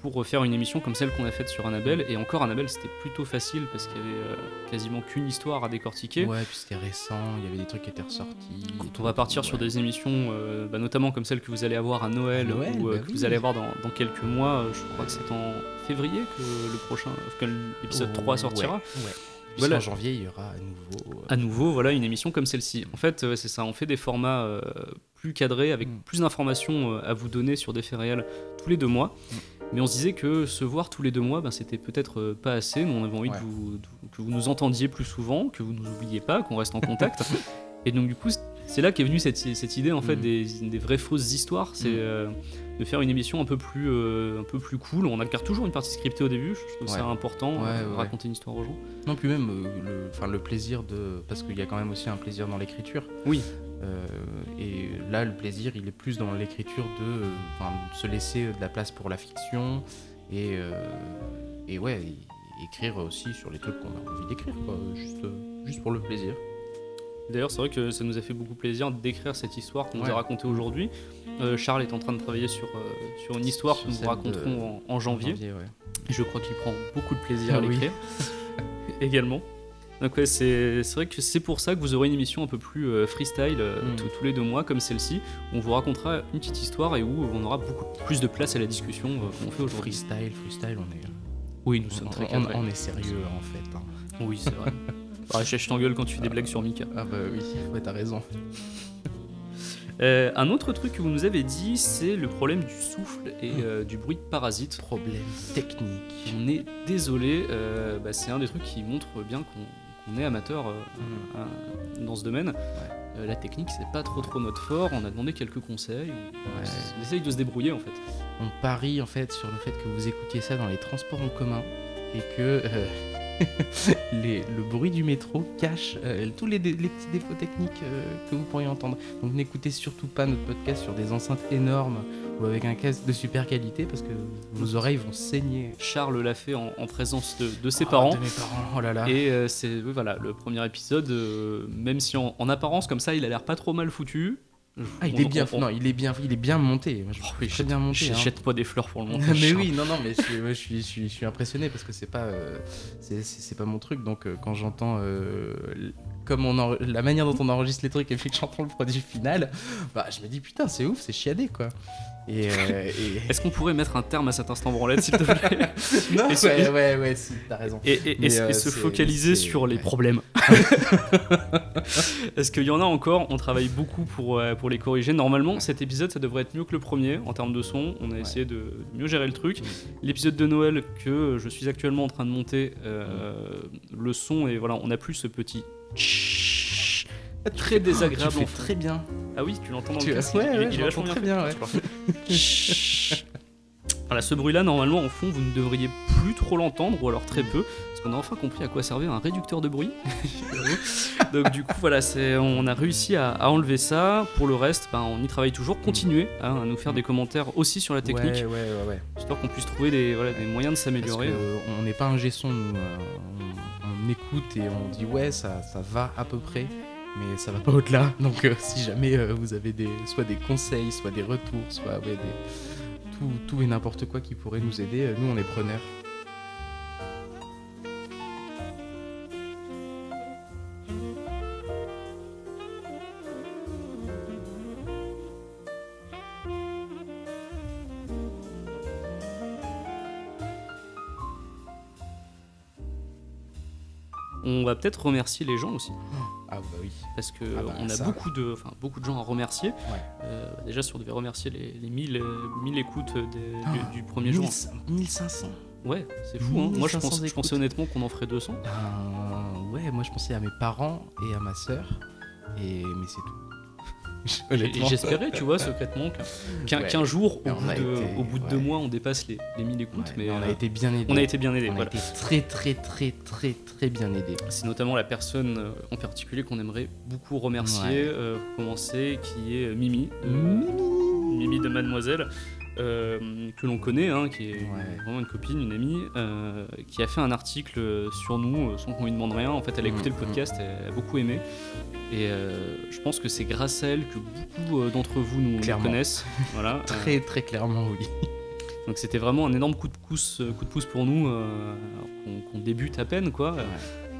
[SPEAKER 1] pour faire une émission comme celle qu'on a faite sur Annabelle. Et encore, Annabelle, c'était plutôt facile parce qu'il y avait euh, quasiment qu'une histoire à décortiquer.
[SPEAKER 2] Ouais, puis c'était récent, il y avait des trucs qui étaient ressortis.
[SPEAKER 1] Quand on va partir sur des émissions, euh, bah, notamment comme celle que vous allez avoir à Noël,
[SPEAKER 2] À Noël,
[SPEAKER 1] ou euh,
[SPEAKER 2] bah
[SPEAKER 1] que
[SPEAKER 2] oui.
[SPEAKER 1] vous allez avoir dans, dans quelques mois, je crois que c'est en février que le prochain, que l'épisode 3 sortira.
[SPEAKER 2] Ouais. ouais.
[SPEAKER 1] Voilà.
[SPEAKER 2] En janvier, il y aura à nouveau. euh,
[SPEAKER 1] à nouveau voilà une émission comme celle-ci. En fait, euh, c'est ça, on fait des formats euh, plus cadrés avec
[SPEAKER 2] Mm.
[SPEAKER 1] plus d'informations à vous donner sur des faits réels tous les deux mois.
[SPEAKER 2] Mm.
[SPEAKER 1] Mais on se disait que se voir tous les deux mois, ben, c'était peut-être euh, pas assez. Nous, on avait envie
[SPEAKER 2] Ouais.
[SPEAKER 1] de vous, de- que vous nous entendiez plus souvent, que vous nous oubliez pas, qu'on reste en contact. Et donc du coup, c'est là qu'est venue cette, cette idée en fait
[SPEAKER 2] Mm.
[SPEAKER 1] des, des vraies fausses histoires. C'est
[SPEAKER 2] Mm.
[SPEAKER 1] euh, de faire une émission un peu plus, euh, un peu plus cool. On garde toujours une partie scriptée au début. Je trouve ça important
[SPEAKER 2] Ouais,
[SPEAKER 1] euh,
[SPEAKER 2] ouais,
[SPEAKER 1] raconter une histoire aux gens.
[SPEAKER 2] Non, puis même le, le plaisir de. Parce qu'il y a quand même aussi un plaisir dans l'écriture.
[SPEAKER 1] Oui.
[SPEAKER 2] Et là, le plaisir, il est plus dans l'écriture de, se laisser de la place pour la fiction et, et ouais, écrire aussi sur les trucs qu'on a envie d'écrire, quoi, juste, juste pour le plaisir.
[SPEAKER 1] D'ailleurs, c'est vrai que ça nous a fait beaucoup plaisir d'écrire cette histoire qu'on nous
[SPEAKER 2] Ouais.
[SPEAKER 1] a racontée aujourd'hui. Euh, Charles est en train de travailler sur, euh, sur une histoire
[SPEAKER 2] Sur
[SPEAKER 1] que nous vous raconterons en, en janvier.
[SPEAKER 2] ouais.
[SPEAKER 1] Je crois qu'il prend beaucoup de plaisir à
[SPEAKER 2] Ah oui.
[SPEAKER 1] l'écrire également. Donc ouais, c'est vrai que c'est pour ça que vous aurez une émission un peu plus euh, freestyle euh,
[SPEAKER 2] Mm.
[SPEAKER 1] tous- les deux mois comme celle-ci, on vous racontera une petite histoire et où on aura beaucoup plus de place à la discussion euh, qu'on fait aujourd'hui.
[SPEAKER 2] Freestyle, freestyle, on est,
[SPEAKER 1] Oui, nous sommes très
[SPEAKER 2] on, on est sérieux en fait. hein.
[SPEAKER 1] Oui, c'est vrai. Bah, je t'engueule quand tu fais des blagues sur Mika.
[SPEAKER 2] Ah bah oui, ouais, t'as raison.
[SPEAKER 1] Euh, un autre truc que vous nous avez dit, c'est le problème du souffle et euh, du bruit de parasite.
[SPEAKER 2] Problème technique.
[SPEAKER 1] On est désolé, euh, bah, c'est un des trucs qui montre bien qu'on est amateur à- dans ce domaine. La technique, c'est pas trop trop notre fort. On a demandé quelques conseils. On,
[SPEAKER 2] Ouais.
[SPEAKER 1] on essaye de se débrouiller en fait.
[SPEAKER 2] On parie en fait sur le fait que vous écoutiez ça dans les transports en commun et que les- le bruit du métro cache euh, tous les, petits défauts techniques euh, que vous pourriez entendre. Donc n'écoutez surtout pas notre podcast sur des enceintes énormes ou avec un casque de super qualité parce que vos oreilles vont saigner.
[SPEAKER 1] Charles l'a fait en, en présence de, de ses
[SPEAKER 2] Oh,
[SPEAKER 1] parents.
[SPEAKER 2] De mes parents, oh là là.
[SPEAKER 1] Et euh, c'est oui, voilà le premier épisode, euh, même si en, en apparence comme ça il a l'air pas trop mal foutu.
[SPEAKER 2] Ah, il est bien,
[SPEAKER 1] on- on-
[SPEAKER 2] non, il est bien, il est bien monté. Moi, je
[SPEAKER 1] Oh, oui,
[SPEAKER 2] très bien monté. hein.
[SPEAKER 1] Jette-moi des fleurs pour le montage.
[SPEAKER 2] mais oui, non, non, mais je suis, moi, je suis, je suis, je suis impressionné parce que c'est pas, euh, c'est, pas mon truc. Donc euh, quand j'entends euh, comme on en- la manière dont on enregistre les trucs et puis que j'entends le produit final, bah je me dis putain c'est ouf, c'est chiadé quoi. Et, euh, et...
[SPEAKER 1] Est-ce qu'on pourrait mettre un terme à cet instant branlette s'il te plaît
[SPEAKER 2] non,
[SPEAKER 1] et
[SPEAKER 2] ouais, ouais, ouais, si, t'as raison.
[SPEAKER 1] et, se-
[SPEAKER 2] euh,
[SPEAKER 1] se focaliser sur les
[SPEAKER 2] ouais.
[SPEAKER 1] problèmes. Est-ce qu'il y en a encore? On travaille beaucoup pour, euh, pour les corriger. Normalement, cet épisode, ça devrait être mieux que le premier en termes de son. On a essayé de mieux gérer le truc. L'épisode de Noël que je suis actuellement en train de monter, euh, le son, et voilà, on a plus ce petit très désagréable.
[SPEAKER 2] Tu fais très bien.
[SPEAKER 1] Ah oui, tu l'entends dans
[SPEAKER 2] Tu-
[SPEAKER 1] le casque.
[SPEAKER 2] ouais,
[SPEAKER 1] il-
[SPEAKER 2] ouais,
[SPEAKER 1] il
[SPEAKER 2] je
[SPEAKER 1] est vachement
[SPEAKER 2] l'entends
[SPEAKER 1] bien
[SPEAKER 2] très bien, ouais.
[SPEAKER 1] Voilà, ce bruit-là, normalement, en fond, vous ne devriez plus trop l'entendre, ou alors très peu, parce qu'on a enfin compris à quoi servait un réducteur de bruit. Donc du coup, voilà, on a réussi à, à enlever ça. Pour le reste, ben, on y travaille toujours. Continuez hein, à nous faire des commentaires aussi sur la technique,
[SPEAKER 2] Ouais, ouais, ouais, ouais.
[SPEAKER 1] histoire qu'on puisse trouver des, voilà, des moyens de s'améliorer.
[SPEAKER 2] euh, on n'est pas un gesson, nous. euh, on, on écoute et on dit ouais, ça, ça va à peu près, mais ça va pas au-delà. Donc euh, si jamais euh, vous avez des, soit des conseils, soit des retours, soit ouais, des, tout, tout et n'importe quoi qui pourrait nous aider, euh, nous on est preneurs.
[SPEAKER 1] Peut-être remercier les gens aussi.
[SPEAKER 2] Ah bah oui.
[SPEAKER 1] Parce que
[SPEAKER 2] Ah bah,
[SPEAKER 1] on a
[SPEAKER 2] ça.
[SPEAKER 1] beaucoup de, enfin, beaucoup de gens à remercier.
[SPEAKER 2] Ouais.
[SPEAKER 1] Euh, déjà, si on devait remercier les, les 1000, euh, 1000 écoutes des- du,
[SPEAKER 2] Oh,
[SPEAKER 1] du premier jour.
[SPEAKER 2] 1500.
[SPEAKER 1] Ouais, c'est fou. Hein. Moi, je,
[SPEAKER 2] 1500
[SPEAKER 1] pense, je pensais honnêtement qu'on en ferait 200.
[SPEAKER 2] Ben, ouais, moi je pensais à mes parents et à ma sœur. Et... Mais c'est tout.
[SPEAKER 1] J'espérais, tu vois, secrètement, qu'un
[SPEAKER 2] Ouais.
[SPEAKER 1] jour, au bout, de,
[SPEAKER 2] été-
[SPEAKER 1] au bout de deux
[SPEAKER 2] ouais.
[SPEAKER 1] mois, on dépasse les, les 1000 écoutes.
[SPEAKER 2] Ouais,
[SPEAKER 1] mais
[SPEAKER 2] mais on a
[SPEAKER 1] euh,
[SPEAKER 2] été bien aidés.
[SPEAKER 1] on a été bien aidés.
[SPEAKER 2] On a
[SPEAKER 1] voilà.
[SPEAKER 2] été très très très très très bien aidés.
[SPEAKER 1] C'est notamment la personne euh, en particulier qu'on aimerait beaucoup remercier, euh, pour commencer, qui est Mimi,
[SPEAKER 2] Mimi.
[SPEAKER 1] Mimi de Mademoiselle, euh, que l'on connaît, hein, qui est
[SPEAKER 2] Ouais.
[SPEAKER 1] vraiment une copine, une amie, euh, qui a fait un article sur nous euh, sans qu'on lui demande rien. En fait, elle a écouté
[SPEAKER 2] Mhm.
[SPEAKER 1] le podcast, elle a beaucoup aimé. Et euh, je pense que c'est grâce à elle que beaucoup d'entre vous nous, nous connaissent. Voilà.
[SPEAKER 2] Très très clairement oui.
[SPEAKER 1] donc c'était vraiment un énorme coup de pouce, coup de pouce pour nous, qu'on débute à peine, quoi.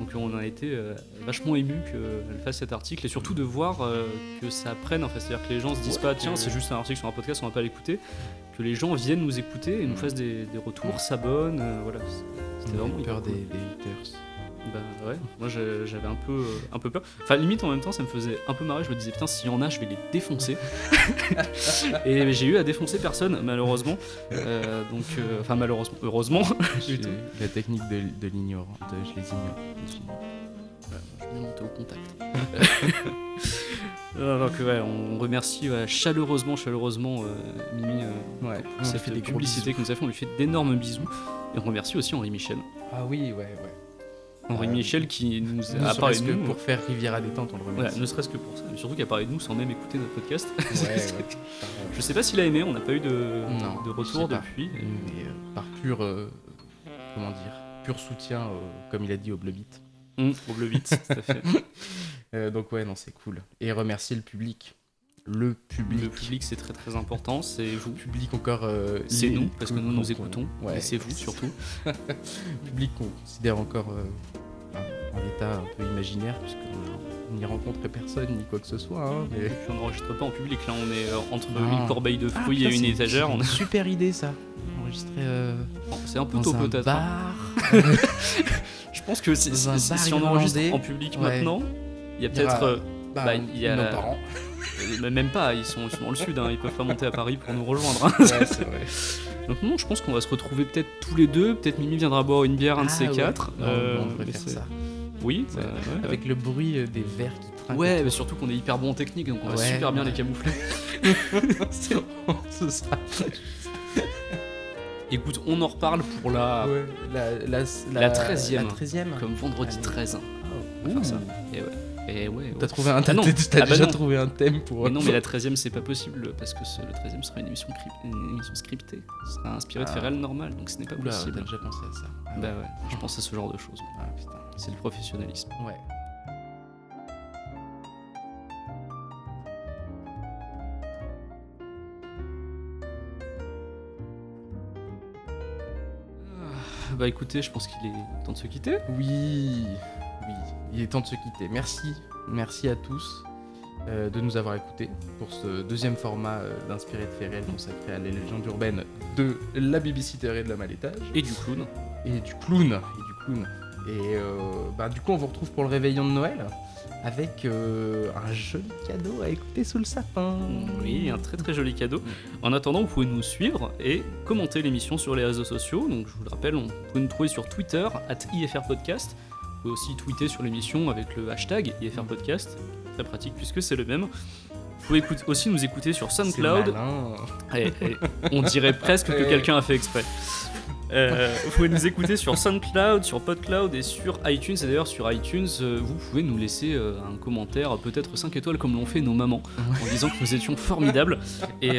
[SPEAKER 1] Donc on a été euh, vachement ému qu'elle fasse cet article et surtout de voir euh, que ça prenne, enfin, c'est-à-dire que les gens se disent
[SPEAKER 2] Ouais,
[SPEAKER 1] pas tiens c'est juste un article sur un podcast, on va pas l'écouter, que les gens viennent nous écouter et nous
[SPEAKER 2] Mm.
[SPEAKER 1] fassent des, des retours, s'abonnent, euh, voilà. C'était vraiment hyper
[SPEAKER 2] peur
[SPEAKER 1] cool.
[SPEAKER 2] des, des haters.
[SPEAKER 1] Bah ouais, moi j'avais un peu, euh, un peu peur. Enfin limite en même temps ça me faisait un peu marrer, je me disais putain s'il y en a je vais les défoncer. et j'ai eu à défoncer personne malheureusement. Euh, donc euh, enfin malheureusement, heureusement.
[SPEAKER 2] La technique de, de l'ignorant, de je les ignore.
[SPEAKER 1] Je vais monter au contact. Donc ouais, on remercie ouais, chaleureusement, chaleureusement euh, Mimi euh,
[SPEAKER 2] Ouais,
[SPEAKER 1] pour cette
[SPEAKER 2] fait des gros
[SPEAKER 1] publicité que nous a fait. On lui fait d'énormes bisous. Et on remercie aussi Henri Michel.
[SPEAKER 2] Ah oui, ouais, ouais.
[SPEAKER 1] Henri
[SPEAKER 2] Euh,
[SPEAKER 1] Michel qui nous a parlé de nous.
[SPEAKER 2] pour faire Riviera détente, on le
[SPEAKER 1] Voilà,
[SPEAKER 2] remercie.
[SPEAKER 1] ne serait-ce que pour ça, mais surtout qu'il a parlé de nous sans même écouter notre podcast.
[SPEAKER 2] Ouais, ouais.
[SPEAKER 1] Je sais pas s'il a aimé, on n'a pas eu de,
[SPEAKER 2] Non,
[SPEAKER 1] de retour depuis.
[SPEAKER 2] Mais euh, par pur, euh, comment dire, pur soutien, euh, comme il a dit au Beat.
[SPEAKER 1] Hum, au bleu vite, tout à fait.
[SPEAKER 2] Donc ouais, non, c'est cool. Et remercier le public. Le public.
[SPEAKER 1] Le public c'est très très important, c'est vous.
[SPEAKER 2] Public encore. euh,
[SPEAKER 1] C'est nous, parce que nous nous écoutons.
[SPEAKER 2] Ouais.
[SPEAKER 1] Et c'est vous surtout.
[SPEAKER 2] Public qu'on considère encore euh, en- en état un peu imaginaire, puisqu'on n'y rencontre personne ni quoi que ce soit. hein, mais...
[SPEAKER 1] Et puis on n'enregistre pas en public, là on est euh, entre
[SPEAKER 2] Non.
[SPEAKER 1] une corbeille de
[SPEAKER 2] Ah,
[SPEAKER 1] fruits
[SPEAKER 2] putain,
[SPEAKER 1] et une étagère.
[SPEAKER 2] c'est
[SPEAKER 1] on
[SPEAKER 2] une
[SPEAKER 1] est-
[SPEAKER 2] super idée ça. Enregistrer euh,
[SPEAKER 1] C'est un peu
[SPEAKER 2] dans
[SPEAKER 1] tôt peut-être. hein.
[SPEAKER 2] bar.
[SPEAKER 1] Je pense que si, on enregistre en public
[SPEAKER 2] Ouais.
[SPEAKER 1] maintenant, il y a peut-être. euh,
[SPEAKER 2] Bah,
[SPEAKER 1] Bah, il y a-
[SPEAKER 2] nos parents.
[SPEAKER 1] Euh, même pas, ils sont, ils sont dans le sud, hein, ils peuvent pas monter à Paris pour nous rejoindre. hein.
[SPEAKER 2] Ouais, c'est vrai.
[SPEAKER 1] Donc non, je pense qu'on va se retrouver peut-être tous les deux. Peut-être Mimi viendra boire une bière, un de
[SPEAKER 2] Ah,
[SPEAKER 1] ces
[SPEAKER 2] ouais.
[SPEAKER 1] quatre.
[SPEAKER 2] Non,
[SPEAKER 1] Euh,
[SPEAKER 2] on devrait
[SPEAKER 1] mais
[SPEAKER 2] faire
[SPEAKER 1] c'est-
[SPEAKER 2] ça.
[SPEAKER 1] Oui,
[SPEAKER 2] Ouais.
[SPEAKER 1] bah, ouais.
[SPEAKER 2] Avec le bruit euh, des verres qui trinquent.
[SPEAKER 1] Ouais, mais surtout qu'on est hyper bon en technique, donc on va
[SPEAKER 2] Ouais,
[SPEAKER 1] super bien les camoufler.
[SPEAKER 2] ce sera.
[SPEAKER 1] Écoute, on en reparle pour la.
[SPEAKER 2] Ouais, la, la,
[SPEAKER 1] La 13e.
[SPEAKER 2] La 13e.
[SPEAKER 1] Comme vendredi
[SPEAKER 2] Allez.
[SPEAKER 1] 13. On va faire ça. Et ouais. Et ouais.
[SPEAKER 2] T'as trouvé un
[SPEAKER 1] Ah non.
[SPEAKER 2] t'as-
[SPEAKER 1] Ah bah
[SPEAKER 2] déjà trouvé un thème pour.
[SPEAKER 1] Mais non, mais la 13ème, c'est pas possible parce que ce- le 13ème sera une émission, cryp- une émission scriptée. Ce sera inspiré de
[SPEAKER 2] Ah.
[SPEAKER 1] faits réels normal, donc ce n'est pas
[SPEAKER 2] Oula,
[SPEAKER 1] possible.
[SPEAKER 2] t'as déjà pensé à ça. Ah,
[SPEAKER 1] Bah ouais, je pense à ce genre de choses.
[SPEAKER 2] Ah.
[SPEAKER 1] C'est le professionnalisme.
[SPEAKER 2] Ouais.
[SPEAKER 1] Bah écoutez, je pense qu'il est temps de se quitter.
[SPEAKER 2] Oui, il est temps de se quitter. Merci, merci à tous euh, de nous avoir écoutés pour ce deuxième format euh, d'Inspiré de réels consacré à les légendes urbaines de la babysitter et de l'homme à l'étage.
[SPEAKER 1] Et du clown.
[SPEAKER 2] Et du clown. Et du clown. Et euh, bah, du coup, on vous retrouve pour le réveillon de Noël avec euh, un joli cadeau à écouter sous le sapin.
[SPEAKER 1] Oui, un très très joli cadeau. En attendant, vous pouvez nous suivre et commenter l'émission sur les réseaux sociaux. Donc je vous le rappelle, on peut nous trouver sur Twitter, at IFRPodcast. Vous pouvez aussi tweeter sur l'émission avec le hashtag IFRPodcast. Très pratique puisque c'est le même. Vous pouvez aussi nous écouter sur SoundCloud. Et- et on dirait presque que
[SPEAKER 2] Ouais.
[SPEAKER 1] quelqu'un a fait exprès. Euh, vous pouvez nous écouter sur SoundCloud, sur PodCloud et sur iTunes. Et d'ailleurs, sur iTunes, euh, vous pouvez nous laisser euh, un commentaire, peut-être 5 étoiles comme l'ont fait nos mamans, en disant que nous étions formidables. Et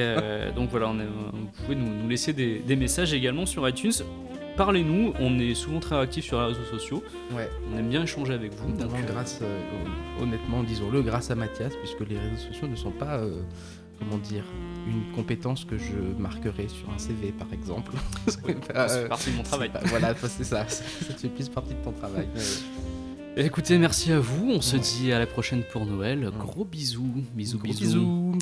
[SPEAKER 1] donc voilà, on est- vous pouvez nous, nous laisser des, des messages également sur iTunes. Parlez-nous, on est souvent très actifs sur les réseaux sociaux.
[SPEAKER 2] Ouais.
[SPEAKER 1] On aime bien échanger avec vous. donc, euh,
[SPEAKER 2] grâce, euh, honnêtement, disons-le, grâce à Mathias, puisque les réseaux sociaux ne sont pas, euh, comment dire, une compétence que je marquerai sur un CV, par exemple. C'est pas,
[SPEAKER 1] c'est
[SPEAKER 2] euh,
[SPEAKER 1] partie de mon travail.
[SPEAKER 2] pas- voilà, c'est ça. Ça fait plus partie de ton travail.
[SPEAKER 1] Et Écoutez, merci à vous. On se
[SPEAKER 2] Ouais.
[SPEAKER 1] dit à la prochaine pour Noël. Gros bisous. Bisous,
[SPEAKER 2] Gros
[SPEAKER 1] bisous.
[SPEAKER 2] bisous.